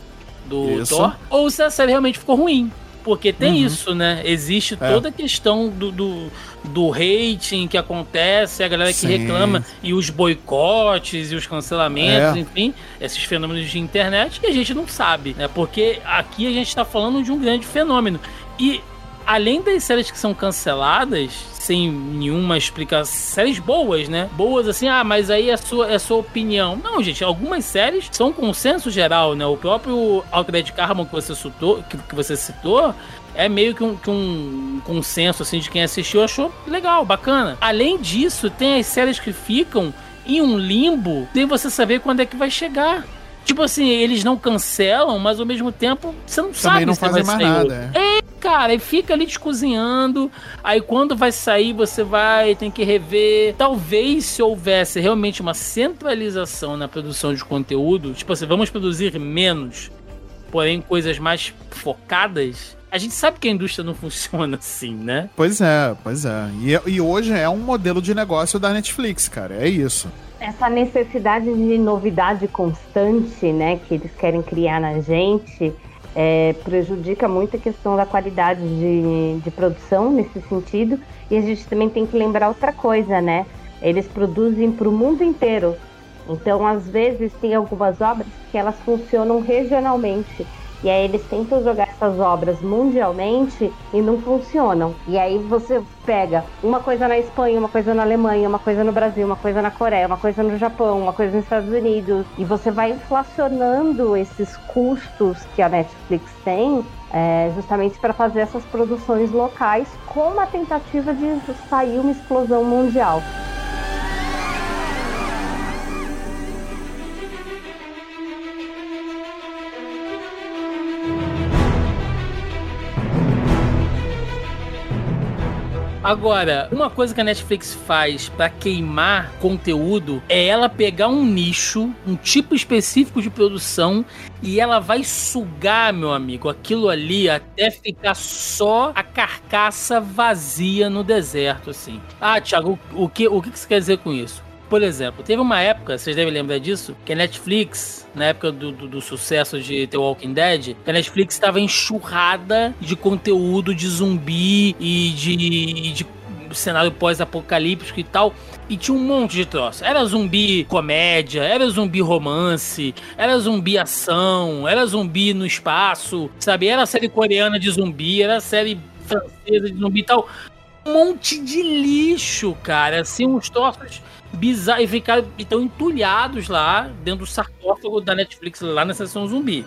do Isso. Thor, ou se a série realmente ficou ruim. Porque tem Uhum. isso, né? Existe É. toda a questão do, do, do rating que acontece, a galera que Sim. reclama, e os boicotes e os cancelamentos, É. enfim, esses fenômenos de internet que a gente não sabe, né? Porque aqui a gente tá falando de um grande fenômeno. E além das séries que são canceladas, sem nenhuma explicação, séries boas, né? Boas assim, ah, mas aí é sua, é sua opinião. Não, gente, algumas séries são consenso geral, né? O próprio Altered Carbon que você citou, que, que você citou é meio que um, que um consenso assim de quem assistiu achou legal, bacana. Além disso, tem as séries que ficam em um limbo sem você saber quando é que vai chegar. Tipo assim, eles não cancelam, mas ao mesmo tempo você não sabe Também não se fazem vai mais sair nada. outro. é. Cara, e fica ali te cozinhando. Aí quando vai sair, você vai, tem que rever. Talvez se houvesse realmente uma centralização na produção de conteúdo, tipo assim, vamos produzir menos, porém coisas mais focadas. A gente sabe que a indústria não funciona assim, né? Pois é, pois é. E, e hoje é um modelo de negócio da Netflix, cara. É isso. Essa necessidade de novidade constante, né, que eles querem criar na gente, é, prejudica muito a questão da qualidade de, de produção nesse sentido. E a gente também tem que lembrar outra coisa, né? Eles produzem para o mundo inteiro. Então, às vezes, tem algumas obras que elas funcionam regionalmente. E aí eles tentam jogar essas obras mundialmente e não funcionam. E aí você pega uma coisa na Espanha, uma coisa na Alemanha, uma coisa no Brasil, uma coisa na Coreia, uma coisa no Japão, uma coisa nos Estados Unidos. E você vai inflacionando esses custos que a Netflix tem é, justamente para fazer essas produções locais com uma tentativa de sair uma explosão mundial. Agora, uma coisa que a Netflix faz pra queimar conteúdo é ela pegar um nicho, um tipo específico de produção e ela vai sugar, meu amigo, aquilo ali até ficar só a carcaça vazia no deserto, assim. Ah, Thiago, o, que, o que você quer dizer com isso? Por exemplo, teve uma época, vocês devem lembrar disso, que a Netflix, na época do, do, do sucesso de The Walking Dead, a Netflix estava enxurrada de conteúdo de zumbi e de, de cenário pós-apocalíptico e tal. E tinha um monte de troço. Era zumbi comédia, era zumbi romance, era zumbi ação, era zumbi no espaço, sabe? Era série coreana de zumbi, era série francesa de zumbi e tal. Um monte de lixo, cara. Assim, uns troços bizarros. E ficaram então entulhados lá dentro do sarcófago da Netflix, lá na seção zumbi.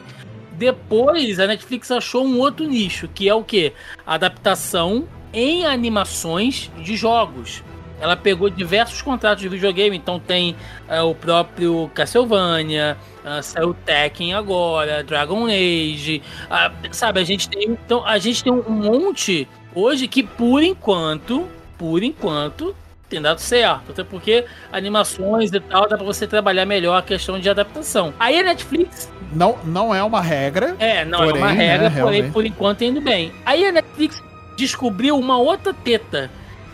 Depois a Netflix achou um outro nicho, que é o que? Adaptação em animações de jogos. Ela pegou diversos contratos de videogame, então tem é, o próprio Castlevania, ah, saiu Tekken agora, Dragon Age, ah, sabe? A gente tem então a gente tem um monte hoje que por enquanto, por enquanto tem dado certo, até porque animações e tal dá pra você trabalhar melhor a questão de adaptação. Aí a Netflix Não, não é uma regra. é, não é Porém, uma regra, né, porém realmente. por enquanto tá indo bem. Aí a Netflix descobriu uma outra teta,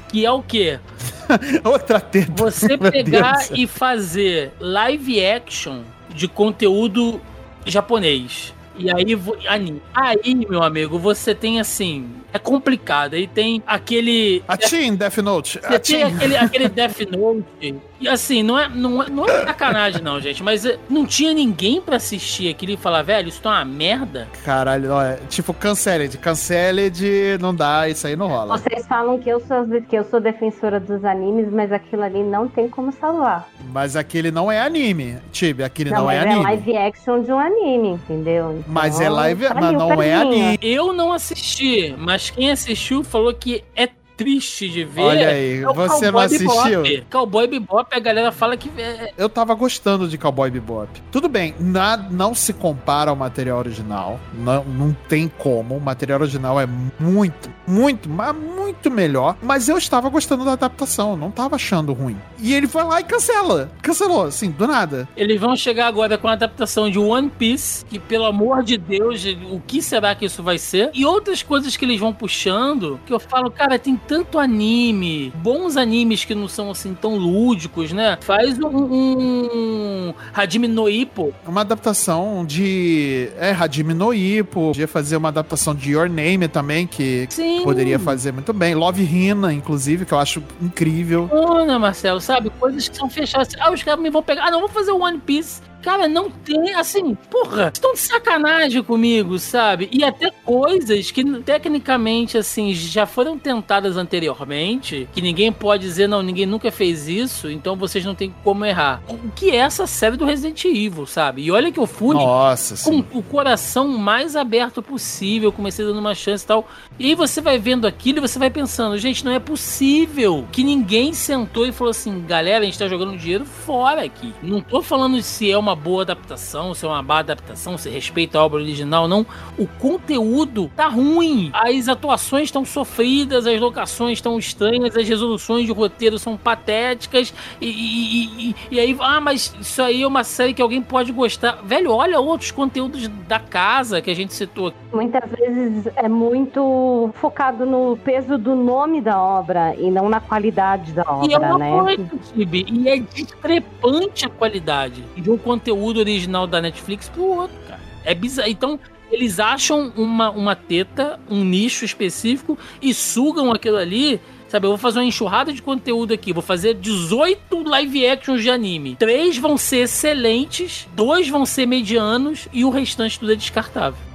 que é o quê? Outra teta. Você pegar e fazer live action de conteúdo japonês. E aí, anime. Aí, meu amigo, você tem assim. É complicado. Aí tem aquele. A Team Death Note. Você A tem aquele, aquele Death Note. E assim, não é, não, é, não é sacanagem, não, gente. Mas eh, não tinha ninguém pra assistir aquilo e falar, velho, isso tá uma merda. Caralho, é, tipo, Canceled. Canceled não dá, isso aí não rola. Vocês falam que eu, sou, que eu sou defensora dos animes, mas aquilo ali não tem como salvar. Mas aquele não é anime, Tibi, aquele não, mas é é anime. live action de um anime, entendeu? Então, Mas é live, tá mas não é anime. Eu não assisti, mas quem assistiu falou que é triste de ver. Olha aí, é você não Cowboy assistiu? Bebop. Cowboy Bebop, a galera fala que é, Eu tava gostando de Cowboy Bebop. Tudo bem, na- não se compara ao material original. Não, não tem como. O material original é muito, muito, mas muito melhor. Mas eu estava gostando da adaptação. Não tava achando ruim. E ele foi lá e cancela. Cancelou, assim, do nada. Eles vão chegar agora com a adaptação de One Piece, que pelo amor de Deus, o que será que isso vai ser? E outras coisas que eles vão puxando, que eu falo, cara, tem tanto anime, bons animes que não são assim tão lúdicos, né? Faz um, um Hajime no Ippo. Uma adaptação de. É, Hajime no Ippo. Podia fazer uma adaptação de Your Name também, que Sim. poderia fazer muito bem. Love Hina, inclusive, que eu acho incrível. Olha, Marcelo, sabe? Coisas que são fechadas. Ah, os caras me vão pegar. Ah, não, vou fazer o One Piece. Cara, não tem, assim, porra, estão de sacanagem comigo, sabe? E até coisas que tecnicamente, assim, já foram tentadas anteriormente, que ninguém pode dizer, não, ninguém nunca fez isso, então vocês não têm como errar. O que é essa série do Resident Evil, sabe? E olha que eu fui Nossa, sim. com o coração mais aberto possível, comecei dando uma chance e tal. E aí você vai vendo aquilo e você vai pensando, gente, não é possível que ninguém sentou e falou assim, galera, a gente tá jogando dinheiro fora aqui. Não tô falando se é uma boa adaptação, se é uma má adaptação, se respeita a obra original, não. O conteúdo tá ruim. As atuações estão sofridas, as locações estão estranhas, as resoluções de roteiro são patéticas. E, e- e- e aí, ah, mas isso aí é uma série que alguém pode gostar. Velho, olha outros conteúdos da casa que a gente citou aqui. Muitas vezes é muito focado no peso do nome da obra e não na qualidade da E é obra, uma né? coisa, Tibi, e é discrepante a qualidade de um conteúdo original da Netflix pro outro, cara. É bizarro. Então, eles acham uma, uma teta, um nicho específico e sugam aquilo ali. Sabe, eu vou fazer uma enxurrada de conteúdo aqui. Vou fazer 18 live actions de anime. Três vão ser excelentes, dois vão ser medianos e o restante tudo é descartável.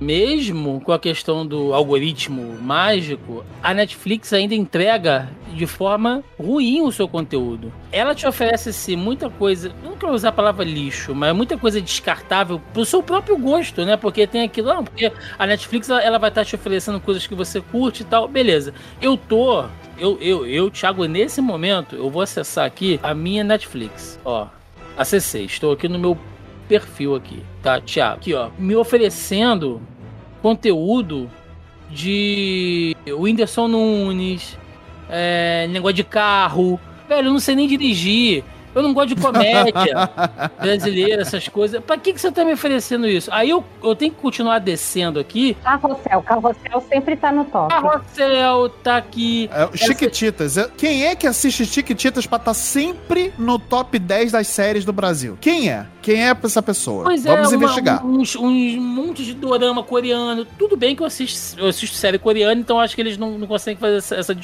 Mesmo com a questão do algoritmo mágico, a Netflix ainda entrega de forma ruim o seu conteúdo. Ela te oferece sim muita coisa, não quero usar a palavra lixo, mas muita coisa descartável pro seu próprio gosto, né? Porque tem aquilo, não, porque a Netflix ela, vai estar te oferecendo coisas que você curte e tal, beleza. Eu tô, eu, eu, eu, Thiago, nesse momento, eu vou acessar aqui a minha Netflix, ó. Acessei, estou aqui no meu perfil aqui, tá, Thiago? Aqui, ó, me oferecendo conteúdo de Whindersson Nunes, é, negócio de carro. Velho, eu não sei nem dirigir. Eu não gosto de comédia brasileira, essas coisas. Pra que, que você tá me oferecendo isso? Aí eu, eu tenho que continuar descendo aqui. Carrossel, carrossel sempre tá no top. Carrossel tá aqui. É, Chiquititas. Quem é que assiste Chiquititas pra estar sempre no top 10 das séries do Brasil? Quem é? Quem é essa pessoa? Pois é, Vamos uma- investigar. uns, uns montes de dorama coreano. Tudo bem que eu assisto, eu assisto série coreana, então acho que eles não, não conseguem fazer essa, essa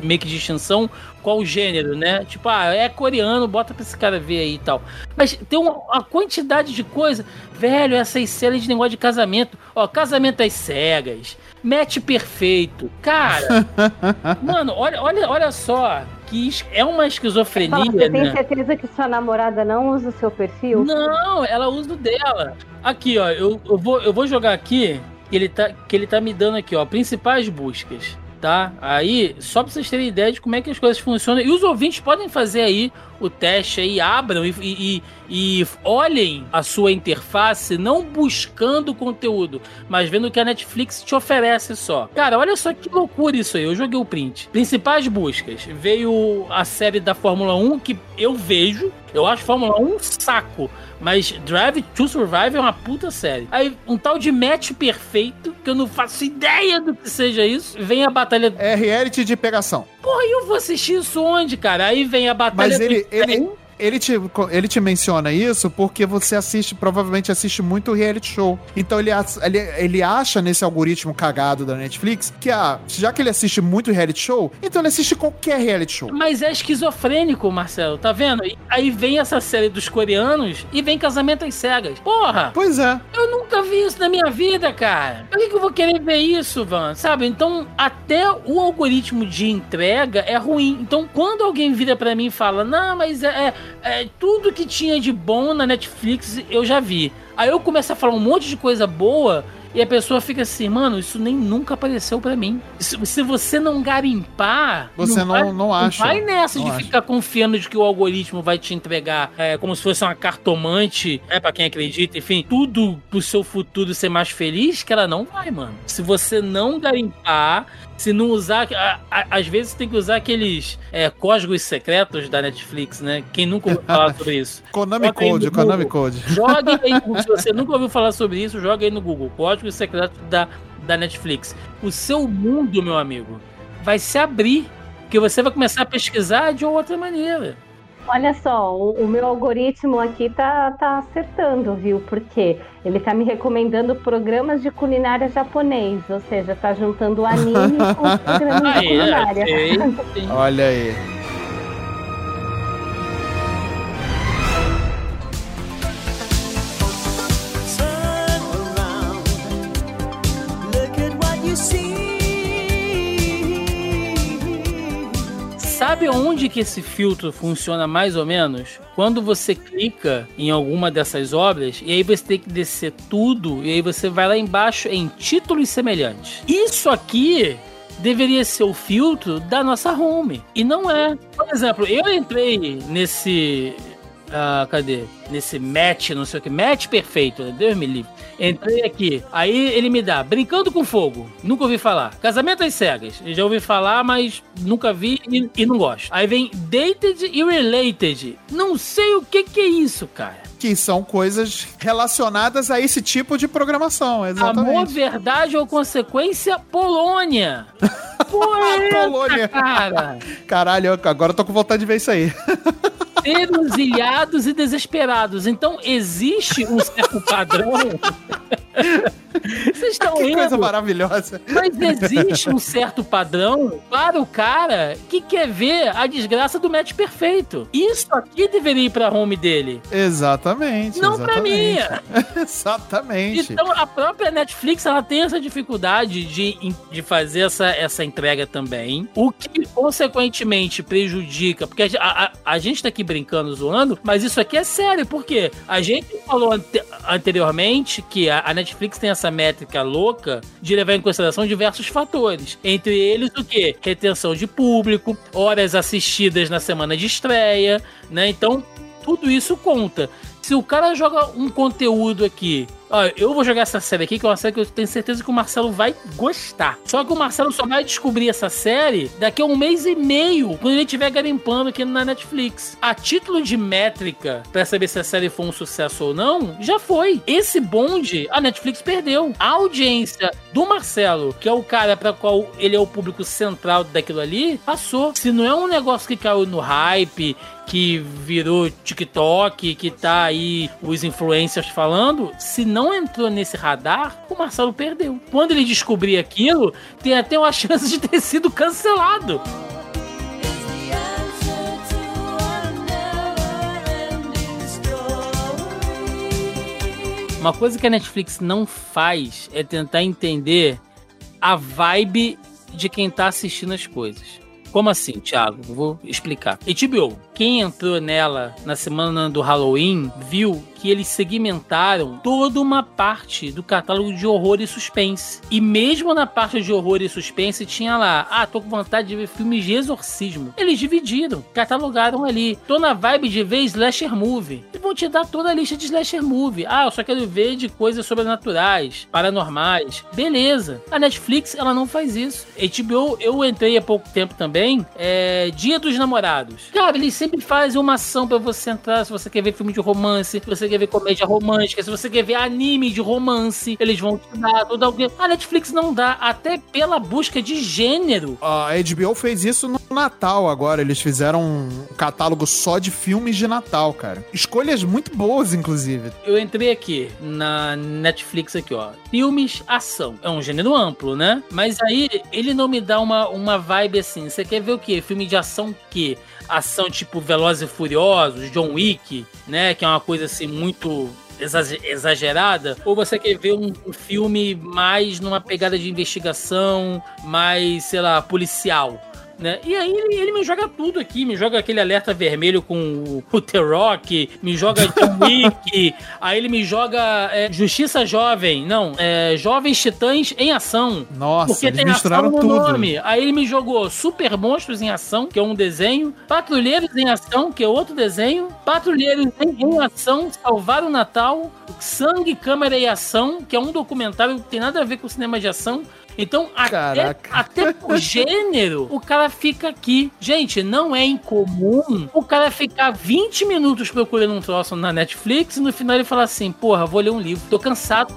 meio que distinção qual o gênero, né? Tipo, ah, é coreano, bota pra esse cara ver aí e tal. Mas tem uma, uma quantidade de coisa. Velho, essas séries de negócio de casamento. Ó, casamento às cegas. Match perfeito. Cara, mano, olha, olha, olha só. Que é uma esquizofrenia, você tem né? certeza que sua namorada não usa o seu perfil? Não, ela usa o dela. Aqui, ó, eu, eu, vou, eu vou jogar aqui, que ele, tá, que ele tá me dando aqui, ó, principais buscas, tá? Aí, só pra vocês terem ideia de como é que as coisas funcionam. E os ouvintes podem fazer aí o teste aí, abram e, e, e olhem a sua interface, não buscando conteúdo, mas vendo o que a Netflix te oferece só. Cara, olha só que loucura isso aí. Eu joguei o print. Principais buscas. Veio a série da Fórmula 1 que eu vejo. Eu acho Fórmula 1 um saco. Mas Drive to Survive é uma puta série. Aí, um tal de match perfeito, que eu não faço ideia do que seja isso. Vem a batalha. É reality de pegação. Porra, eu vou assistir isso onde, cara? Aí vem a batalha. Mas ele, do ele. Ele te, ele te menciona isso porque você assiste, provavelmente assiste muito reality show. Então ele, ele, ele acha nesse algoritmo cagado da Netflix que, ah, já que ele assiste muito reality show, então ele assiste qualquer reality show. Mas é esquizofrênico, Marcelo, tá vendo? E Aí vem essa série dos coreanos e vem Casamento às Cegas. Porra! Pois é. Eu nunca vi isso na minha vida, cara. Por que, que eu vou querer ver isso, Van? Sabe? Então, até o algoritmo de entrega é ruim. Então, quando alguém vira pra mim e fala, não, mas é, é- é tudo que tinha de bom na Netflix eu já vi. Aí eu começo a falar um monte de coisa boa. E a pessoa fica assim, mano, isso nem nunca apareceu pra mim. Se, se você não garimpar, Você não- não acha. vai nessa Não de acha. ficar confiando de que o algoritmo vai te entregar é, como se fosse uma cartomante, é pra quem acredita, enfim, tudo pro seu futuro ser mais feliz, que ela não vai, mano. Se você não garimpar, se não usar. a- a- às vezes tem que usar aqueles é, códigos secretos da Netflix, né? Quem nunca ouviu falar sobre isso? Konami Code. Konami Code. Jogue aí, se você nunca ouviu falar sobre isso, joga aí no Google. Código secreto da, da Netflix. O seu mundo, meu amigo, vai se abrir. Porque você vai começar a pesquisar de outra maneira. Olha só, o, o meu algoritmo aqui tá, tá acertando, viu? Porque ele tá me recomendando programas de culinária japonês, ou seja, tá juntando anime com programas de culinária. Olha aí. Sabe onde que esse filtro funciona mais ou menos? Quando você clica em alguma dessas obras e aí você tem que descer tudo e aí você vai lá embaixo em títulos semelhantes. Isso aqui deveria ser o filtro da nossa home e não é. Por exemplo, eu entrei nesse ah, cadê? Nesse match, não sei o que, match perfeito, né? Deus me livre. Entrei aqui, aí ele me dá Brincando com Fogo, nunca ouvi falar. Casamento às Cegas, já ouvi falar, mas nunca vi e, e não gosto. Aí vem Dated e Related, não sei o que que é isso, cara. Que são coisas relacionadas a esse tipo de programação, Amor, exatamente. verdade ou consequência, Polônia. Poeta, Polônia. cara. Caralho, agora eu tô com vontade de ver isso aí. Seres ilhados e desesperados. Então, existe um certo padrão. Vocês estão Que coisa rindo, maravilhosa. mas existe um certo padrão para o cara que quer ver a desgraça do match perfeito. Isso aqui deveria ir pra home dele. Exatamente. Não pra exatamente. minha. Exatamente. Então a própria Netflix ela tem essa dificuldade de, de fazer essa, essa entrega também, o que consequentemente prejudica, porque a, a- a gente tá aqui brincando, zoando, mas isso aqui é sério, porque a gente falou ante- anteriormente que a, a Netflix tem essa métrica louca de levar em consideração diversos fatores, entre eles o que? Retenção de público, horas assistidas na semana de estreia, né? Então tudo isso conta. Se o cara joga um conteúdo aqui, ó, eu vou jogar essa série aqui, que é uma série que eu tenho certeza que o Marcelo vai gostar. Só que o Marcelo só vai descobrir essa série daqui a um mês e meio, quando ele estiver garimpando aqui na Netflix. A título de métrica, pra saber se a série foi um sucesso ou não, já foi. Esse bonde, a Netflix perdeu. A audiência do Marcelo, que é o cara para qual ele é o público central daquilo ali, passou. Se não é um negócio que caiu no hype, que virou TikTok, que tá aí os influencers falando, se não entrou nesse radar, o Marcelo perdeu. Quando ele descobrir aquilo, tem até uma chance de ter sido cancelado. Uma coisa que a Netflix não faz é tentar entender a vibe de quem tá assistindo as coisas. Como assim, Thiago? Vou explicar. HBO, quem entrou nela na semana do Halloween viu que eles segmentaram toda uma parte do catálogo de horror e suspense. E mesmo na parte de horror e suspense tinha lá, ah, tô com vontade de ver filmes de exorcismo. Eles dividiram, catalogaram ali. Tô na vibe de ver slasher movie. E vão te dar toda a lista de slasher movie. Ah, eu só quero ver de coisas sobrenaturais, paranormais. Beleza. A Netflix, ela não faz isso. HBO, eu entrei há pouco tempo também, é Dia dos Namorados. Cara, eles sempre fazem uma ação pra você entrar, se você quer ver filme de romance, se você quer ver comédia romântica, se você quer ver anime de romance, eles vão te dar tudo alguém. A Netflix não dá, até pela busca de gênero. A HBO fez isso no Natal agora, eles fizeram um catálogo só de filmes de Natal, cara. Escolhas muito boas, inclusive. Eu entrei aqui na Netflix aqui, ó. Filmes ação. É um gênero amplo, né? Mas aí ele não me dá uma, uma vibe assim. Você quer ver o quê? Filme de ação o quê? Ação tipo Velozes e Furiosos, John Wick, né? Que é uma coisa assim muito exage- exagerada? Ou você quer ver um filme mais numa pegada de investigação, mais, sei lá, policial? Né? E aí ele, ele me joga tudo aqui, me joga aquele alerta vermelho com o, o The Rock, me joga John Wick, aí ele me joga é, Justiça Jovem, não, é, Jovens Titãs em Ação. Nossa, Porque tem misturaram ação no tudo. nome. Aí ele me jogou Super Monstros em Ação, que é um desenho, Patrulheiros em Ação, que é outro desenho, Patrulheiros em, em Ação, Salvar o Natal, Sangue, Câmera e Ação, que é um documentário que tem nada a ver com cinema de ação. Então, até, até por gênero, o cara fica aqui. Gente, não é incomum o cara ficar 20 minutos procurando um troço na Netflix e no final ele fala assim: porra, vou ler um livro, tô cansado.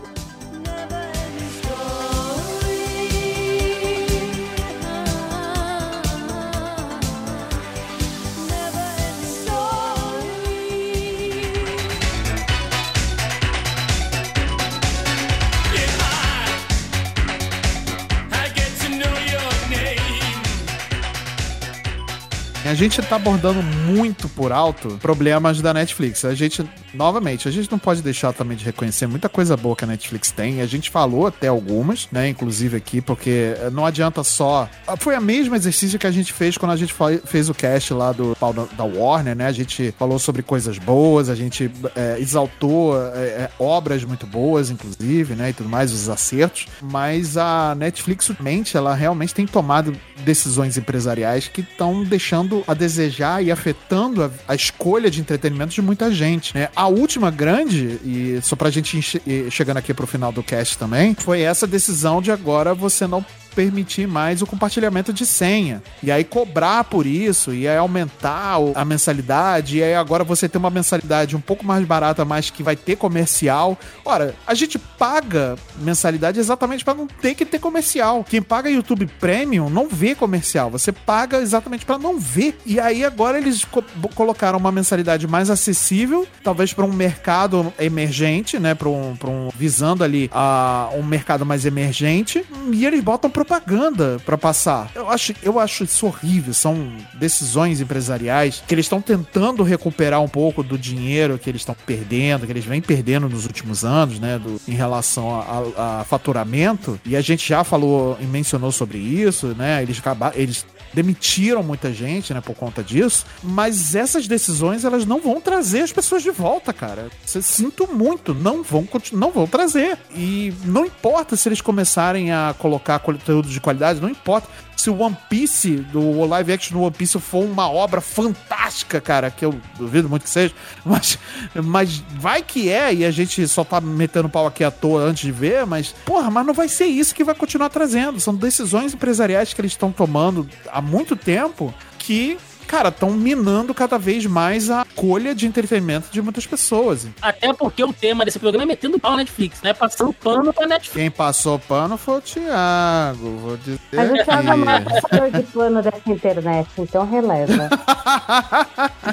Gente tá abordando muito por alto problemas da Netflix. A gente, novamente, a gente não pode deixar também de reconhecer muita coisa boa que a Netflix tem. A gente falou até algumas, né? Inclusive aqui, porque não adianta só. Foi o mesmo exercício que a gente fez quando a gente fez o cast lá do da Warner, né? A gente falou sobre coisas boas, a gente é, exaltou é, é, obras muito boas, inclusive, né? E tudo mais, os acertos. Mas a Netflix, mente, ela realmente tem tomado decisões empresariais que estão deixando a desejar e afetando a, a escolha de entretenimento de muita gente, né? A última grande, e só pra gente chegando aqui pro final do cast também, foi essa decisão de agora você não permitir mais o compartilhamento de senha. E aí cobrar por isso, e aí aumentar a mensalidade, e aí agora você tem uma mensalidade um pouco mais barata, mas que vai ter comercial. Ora, a gente paga mensalidade exatamente para não ter que ter comercial. Quem paga YouTube Premium não vê comercial, você paga exatamente para não ver. E aí agora eles co- colocaram uma mensalidade mais acessível, talvez para um mercado emergente, né, para um, pra um visando ali a um mercado mais emergente, e eles botam propaganda para passar. Eu acho, eu acho isso horrível, são decisões empresariais que eles estão tentando recuperar um pouco do dinheiro que eles estão perdendo, que eles vêm perdendo nos últimos anos, né, do, em relação a, a- a faturamento, e a gente já falou e mencionou sobre isso, né, eles acabaram, eles demitiram muita gente, né, por conta disso, mas essas decisões elas não vão trazer as pessoas de volta, cara. Sinto muito, não vão não vão trazer. E não importa se eles começarem a colocar conteúdo de qualidade, não importa se o One Piece, do live action do One Piece for uma obra fantástica, cara, que eu duvido muito que seja, mas, mas vai que é, e a gente só tá metendo pau aqui à toa antes de ver, mas, porra, mas não vai ser isso que vai continuar trazendo. São decisões empresariais que eles estão tomando há muito tempo que, cara, estão minando cada vez mais a colha de entretenimento de muitas pessoas. Até porque o tema desse programa é metendo pau na Netflix, não é passando pano pra Netflix. Quem passou pano foi o Thiago, vou dizer. Mas o Thiago é o maior passador de plano dessa internet, então releva.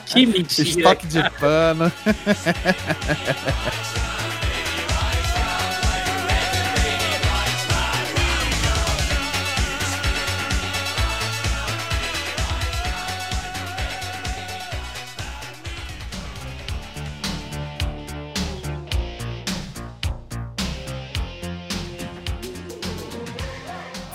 Que mentira. Estoque de pano.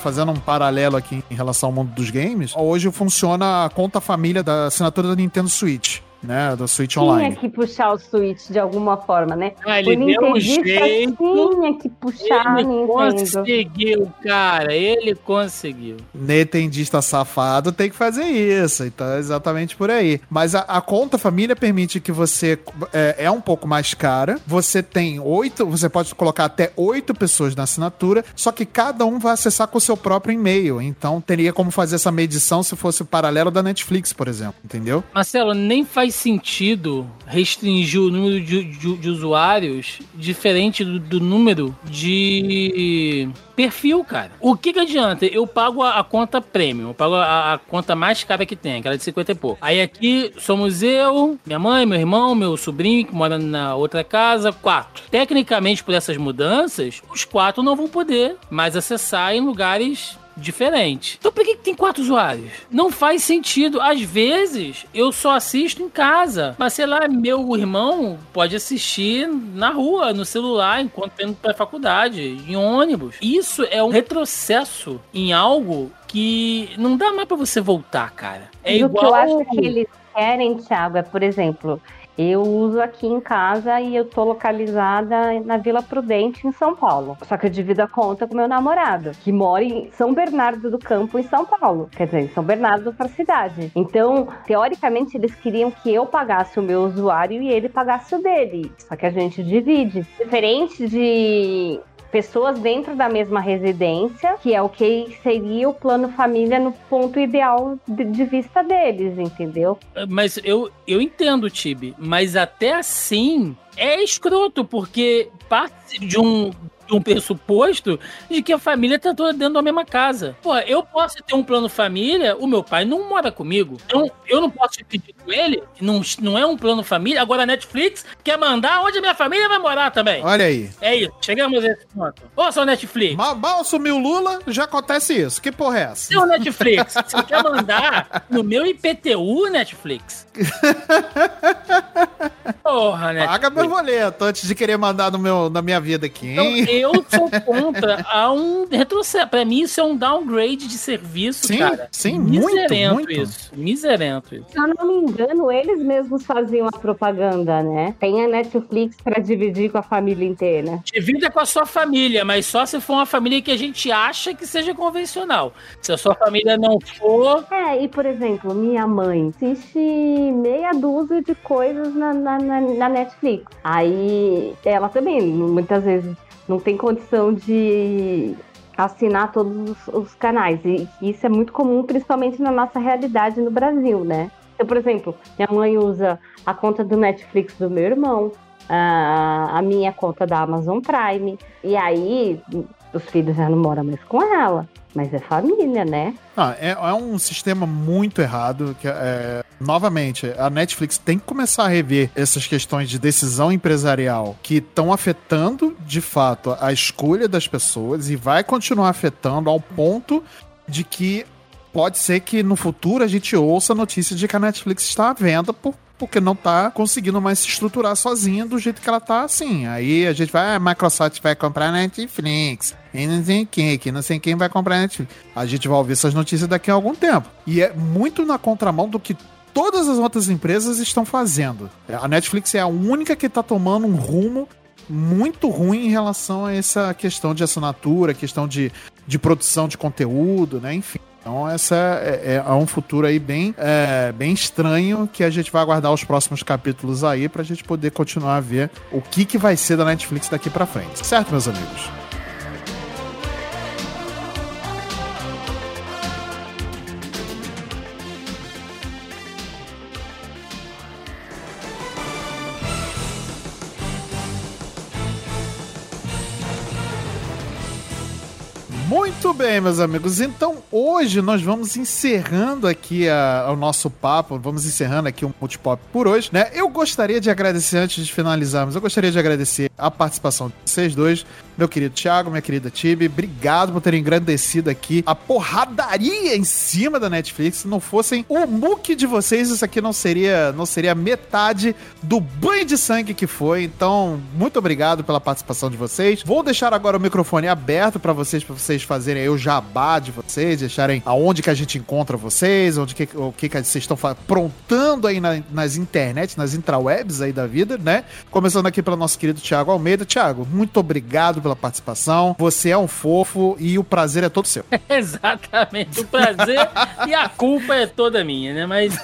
Fazendo um paralelo aqui em relação ao mundo dos games, hoje funciona a conta família da assinatura da Nintendo Switch, né? Da Switch Tinha Online. que puxar o Switch de alguma forma, né? Ah, ele o deu um jeito. tinha que puxar a Ele Nintendo. conseguiu, cara. Ele conseguiu. Nintendista safado tem que fazer isso, então é exatamente por aí. Mas a, a conta família permite que você é, é um pouco mais cara. Você tem oito, você pode colocar até oito pessoas na assinatura, só que cada um vai acessar com o seu próprio e-mail. Então teria como fazer essa medição se fosse o paralelo da Netflix, por exemplo, entendeu? Marcelo, nem faz sentido restringir o número de, de- de usuários diferente do, do número de perfil, cara. O que que adianta? Eu pago a, a conta premium, eu pago a, a conta mais cara que tem, aquela de 50 e pouco. Aí aqui somos eu, minha mãe, meu irmão, meu sobrinho que mora na outra casa, quatro. Tecnicamente, por essas mudanças, os quatro não vão poder mais acessar em lugares diferente. Então por que, que tem quatro usuários? Não faz sentido. Às vezes eu só assisto em casa. Mas sei lá, meu irmão pode assistir na rua, no celular, enquanto tá indo pra faculdade, em ônibus. Isso é um retrocesso em algo que não dá mais pra você voltar, cara. É E o que eu igual. acho que eles querem, Thiago, é, por exemplo, eu uso aqui em casa e eu tô localizada na Vila Prudente, em São Paulo. Só que eu divido a conta com meu namorado, que mora em São Bernardo do Campo, em São Paulo. Quer dizer, São Bernardo para cidade. Então, teoricamente, eles queriam que eu pagasse o meu usuário e ele pagasse o dele. Só que a gente divide. Diferente de pessoas dentro da mesma residência, que é o que seria o plano família no ponto ideal de, de vista deles, entendeu? Mas eu, eu entendo, Tibi, mas até assim é escroto, porque parte de um, de um pressuposto de que a família tá toda dentro da mesma casa. Pô, eu posso ter um plano família, o meu pai não mora comigo. Então, eu não posso dividir com ele, não, não é um plano família. Agora a Netflix quer mandar onde a minha família vai morar também. Olha aí. É isso, chegamos a esse ponto. Ô, seu Netflix, Mal, mal assumiu o Lula, já acontece isso. Que porra é essa? seu Netflix, você quer mandar no meu IPTU, Netflix? Porra, Netflix. Paga meu boleto antes de querer mandar no meu, na minha vida aqui, Então, hein? Eu sou contra a um retrocesso. Pra mim, isso é um downgrade de serviço, Sim, cara. sim, muito, Miserento muito. isso. Miserento isso. Se eu não me engano, eles mesmos faziam a propaganda, né? Tem a Netflix pra dividir com a família inteira. Divida com a sua família, mas só se for uma família que a gente acha que seja convencional. Se a sua família não for, É, e por exemplo, minha mãe assiste meia dúzia de coisas na, na, na- na Netflix. Aí ela também, muitas vezes, não tem condição de assinar todos os, os canais. E isso é muito comum, principalmente na nossa realidade no Brasil, né? Então, por exemplo, minha mãe usa a conta do Netflix do meu irmão, a, a minha conta da Amazon Prime. E aí, os filhos já não moram mais com ela. Mas é família, né? Ah, é, é um sistema muito errado. Que, é, novamente, a Netflix tem que começar a rever essas questões de decisão empresarial que estão afetando, de fato, a escolha das pessoas e vai continuar afetando ao ponto de que pode ser que no futuro a gente ouça a notícia de que a Netflix está à venda por porque não tá conseguindo mais se estruturar sozinha do jeito que ela tá assim. Aí a gente vai, ah, a Microsoft vai comprar Netflix, e não sei quem, que não sei quem vai comprar Netflix. A gente vai ouvir essas notícias daqui a algum tempo. E é muito na contramão do que todas as outras empresas estão fazendo. A Netflix é a única que tá tomando um rumo muito ruim em relação a essa questão de assinatura, questão de, de produção de conteúdo, né? Enfim. Então, essa é, é- é um futuro aí bem, é, bem estranho que a gente vai aguardar os próximos capítulos aí pra gente poder continuar a ver o que, que vai ser da Netflix daqui pra frente. Certo, meus amigos? Muito bem, meus amigos. Então, hoje nós vamos encerrando aqui a- o nosso papo, vamos encerrando aqui o Multipop por hoje, né? Eu gostaria de agradecer, antes de finalizarmos, eu gostaria de agradecer a participação de vocês dois, meu querido Thiago, minha querida Tibi. Obrigado por terem engrandecido aqui a porradaria em cima da Netflix. Se não fossem o muque de vocês, isso aqui não seria, não seria metade do banho de sangue que foi. Então, muito obrigado pela participação de vocês. Vou deixar agora o microfone aberto para vocês, para vocês fazerem aí o jabá de vocês, deixarem aonde que a gente encontra vocês, onde que, o que, que vocês estão aprontando aí na- nas internet, nas intrawebs aí da vida, né? Começando aqui pelo nosso querido Thiago Almeida. Thiago, muito obrigado pela participação. Você é um fofo e o prazer é todo seu. exatamente, o prazer e a culpa é toda minha, né? Mas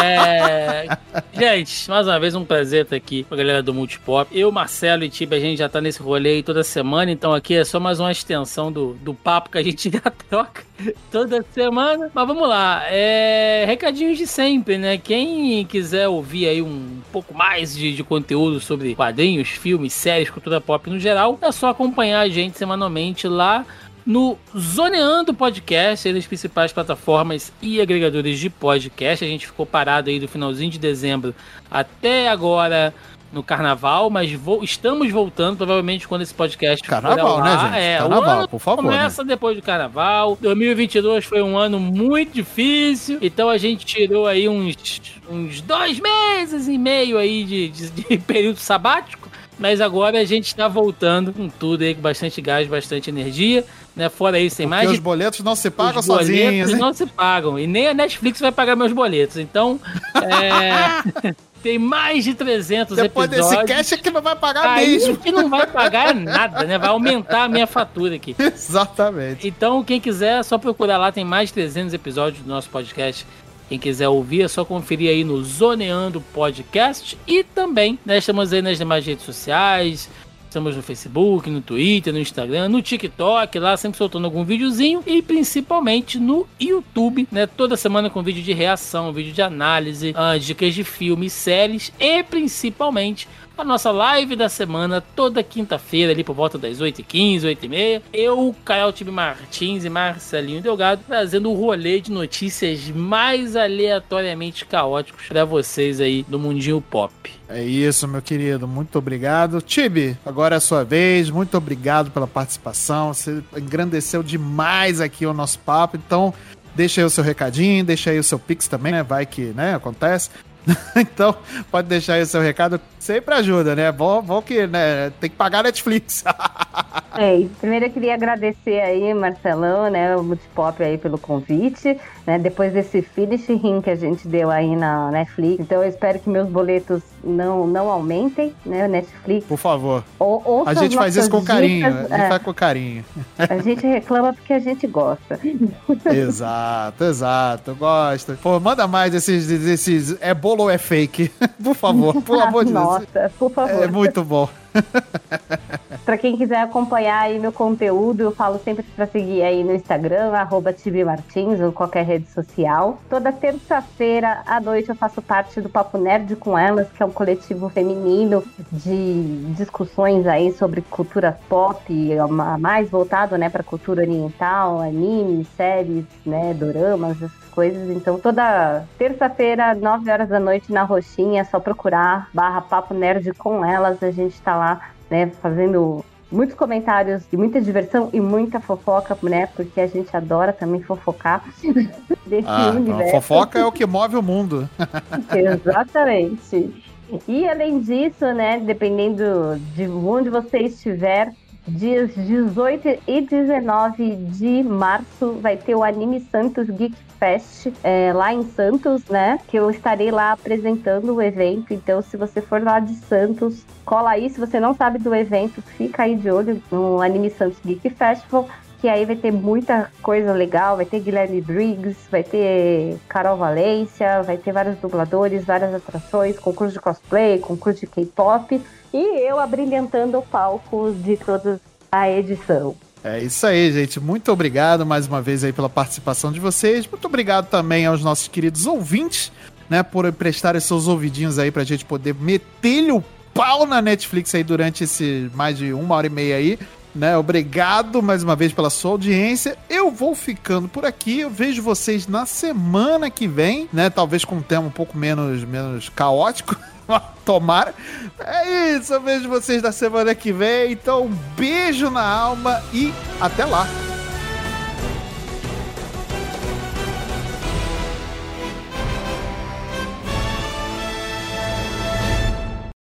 É, gente, mais uma vez um prazer estar aqui com a galera do Multipop. Eu, Marcelo e Tiba, a gente já tá nesse rolê aí toda semana, então aqui é só mais uma extensão do, do papo que a gente já troca toda semana. Mas vamos lá, é, recadinhos de sempre, né? Quem quiser ouvir aí um pouco mais de, de conteúdo sobre quadrinhos, filmes, séries, cultura pop no geral, é só acompanhar a gente semanalmente lá no Zoneando Podcast, aí nas principais plataformas e agregadores de podcast. A gente ficou parado aí do finalzinho de dezembro até agora no carnaval, mas vo- estamos voltando, provavelmente quando esse podcast for Carnaval, ao né, gente? É, o Carnaval, ano por favor, né? Começa depois do carnaval. 2022 foi um ano muito difícil, então a gente tirou aí uns, uns dois meses e meio aí de, de- de período sabático. Mas agora a gente está voltando com tudo aí, com bastante gás, bastante energia, né? Fora isso, tem Porque mais os boletos não se pagam os boletos sozinhos, hein? não se pagam. E nem a Netflix vai pagar meus boletos. Então, é, tem mais de 300 Depois desse episódios. cash é que não vai pagar Aí mesmo. que não vai pagar nada, né? Vai aumentar a minha fatura aqui. Exatamente. Então, quem quiser, é só procurar lá, tem mais de 300 episódios do nosso podcast. Quem quiser ouvir, é só conferir aí no Zoneando Podcast. E também, né, estamos aí nas demais redes sociais. Estamos no Facebook, no Twitter, no Instagram, no TikTok, lá sempre soltando algum videozinho. E principalmente no YouTube, né? Toda semana com vídeo de reação, vídeo de análise, ah, dicas de filmes, séries e principalmente a nossa live da semana, toda quinta-feira, ali por volta das 8h15, 8h30. Eu, Caio Tibi Martins e Marcelinho Delgado, trazendo o rolê de notícias mais aleatoriamente caóticos pra vocês aí do mundinho pop. É isso, meu querido. Muito obrigado. Tibi, agora é a sua vez. Muito obrigado pela participação. Você engrandeceu demais aqui o nosso papo. Então, deixa aí o seu recadinho, deixa aí o seu pix também, né? Vai que, né, acontece. então, pode deixar aí o seu recado. Sempre ajuda, né? Bom, bom que, né, tem que pagar a Netflix. É, primeiro eu queria agradecer aí, Marcelão, né, o Multipop aí pelo convite, né, depois desse finish rim que a gente deu aí na Netflix, então eu espero que meus boletos não, não aumentem, né, Netflix. Por favor. Ou, A gente faz isso com carinho. dicas, A gente é, faz com carinho. a gente reclama porque a gente gosta. exato, exato. Gosto. Pô, manda mais desses, desses. É bolo ou é fake? por favor, pelo amor de Deus. Nossa, por favor. É muito bom. Pra quem quiser acompanhar aí meu conteúdo, eu falo sempre pra seguir aí no Instagram, arroba Martins ou qualquer rede social. Toda terça-feira à noite eu faço parte do Papo Nerd com Elas, que é um coletivo feminino de discussões aí sobre cultura pop, é mais voltado né, pra cultura oriental, anime, séries, né, doramas, essas coisas. Então toda terça-feira, 9 horas da noite na Roxinha, é só procurar barra Papo Nerd com Elas, a gente tá lá né, fazendo muitos comentários de muita diversão e muita fofoca, né, porque a gente adora também fofocar desse Ah, universo. fofoca é o que move o mundo. Exatamente. E além disso, né, dependendo de onde você estiver, dias 18 e 19 de março vai ter o Anime Santos Geek Fest é, lá em Santos, né? Que eu estarei lá apresentando o evento. Então, se você for lá de Santos, cola aí. Se você não sabe do evento, fica aí de olho no Anime Santos Geek Festival que aí vai ter muita coisa legal, vai ter Guilherme Briggs, vai ter Carol Valência, vai ter vários dubladores, várias atrações, concurso de cosplay, concurso de K-pop e eu abrilhantando o palco de toda a edição. É isso aí, gente. Muito obrigado mais uma vez aí pela participação de vocês. Muito obrigado também aos nossos queridos ouvintes, né, por prestarem seus ouvidinhos aí pra gente poder meter-lhe o pau na Netflix aí durante esse mais de uma hora e meia aí. Né, obrigado mais uma vez pela sua audiência. Eu vou ficando por aqui. Eu vejo vocês na semana que vem, né? Talvez com um tema um pouco menos, menos caótico. Tomara. É isso, eu vejo vocês na semana que vem. Então, um beijo na alma e até lá.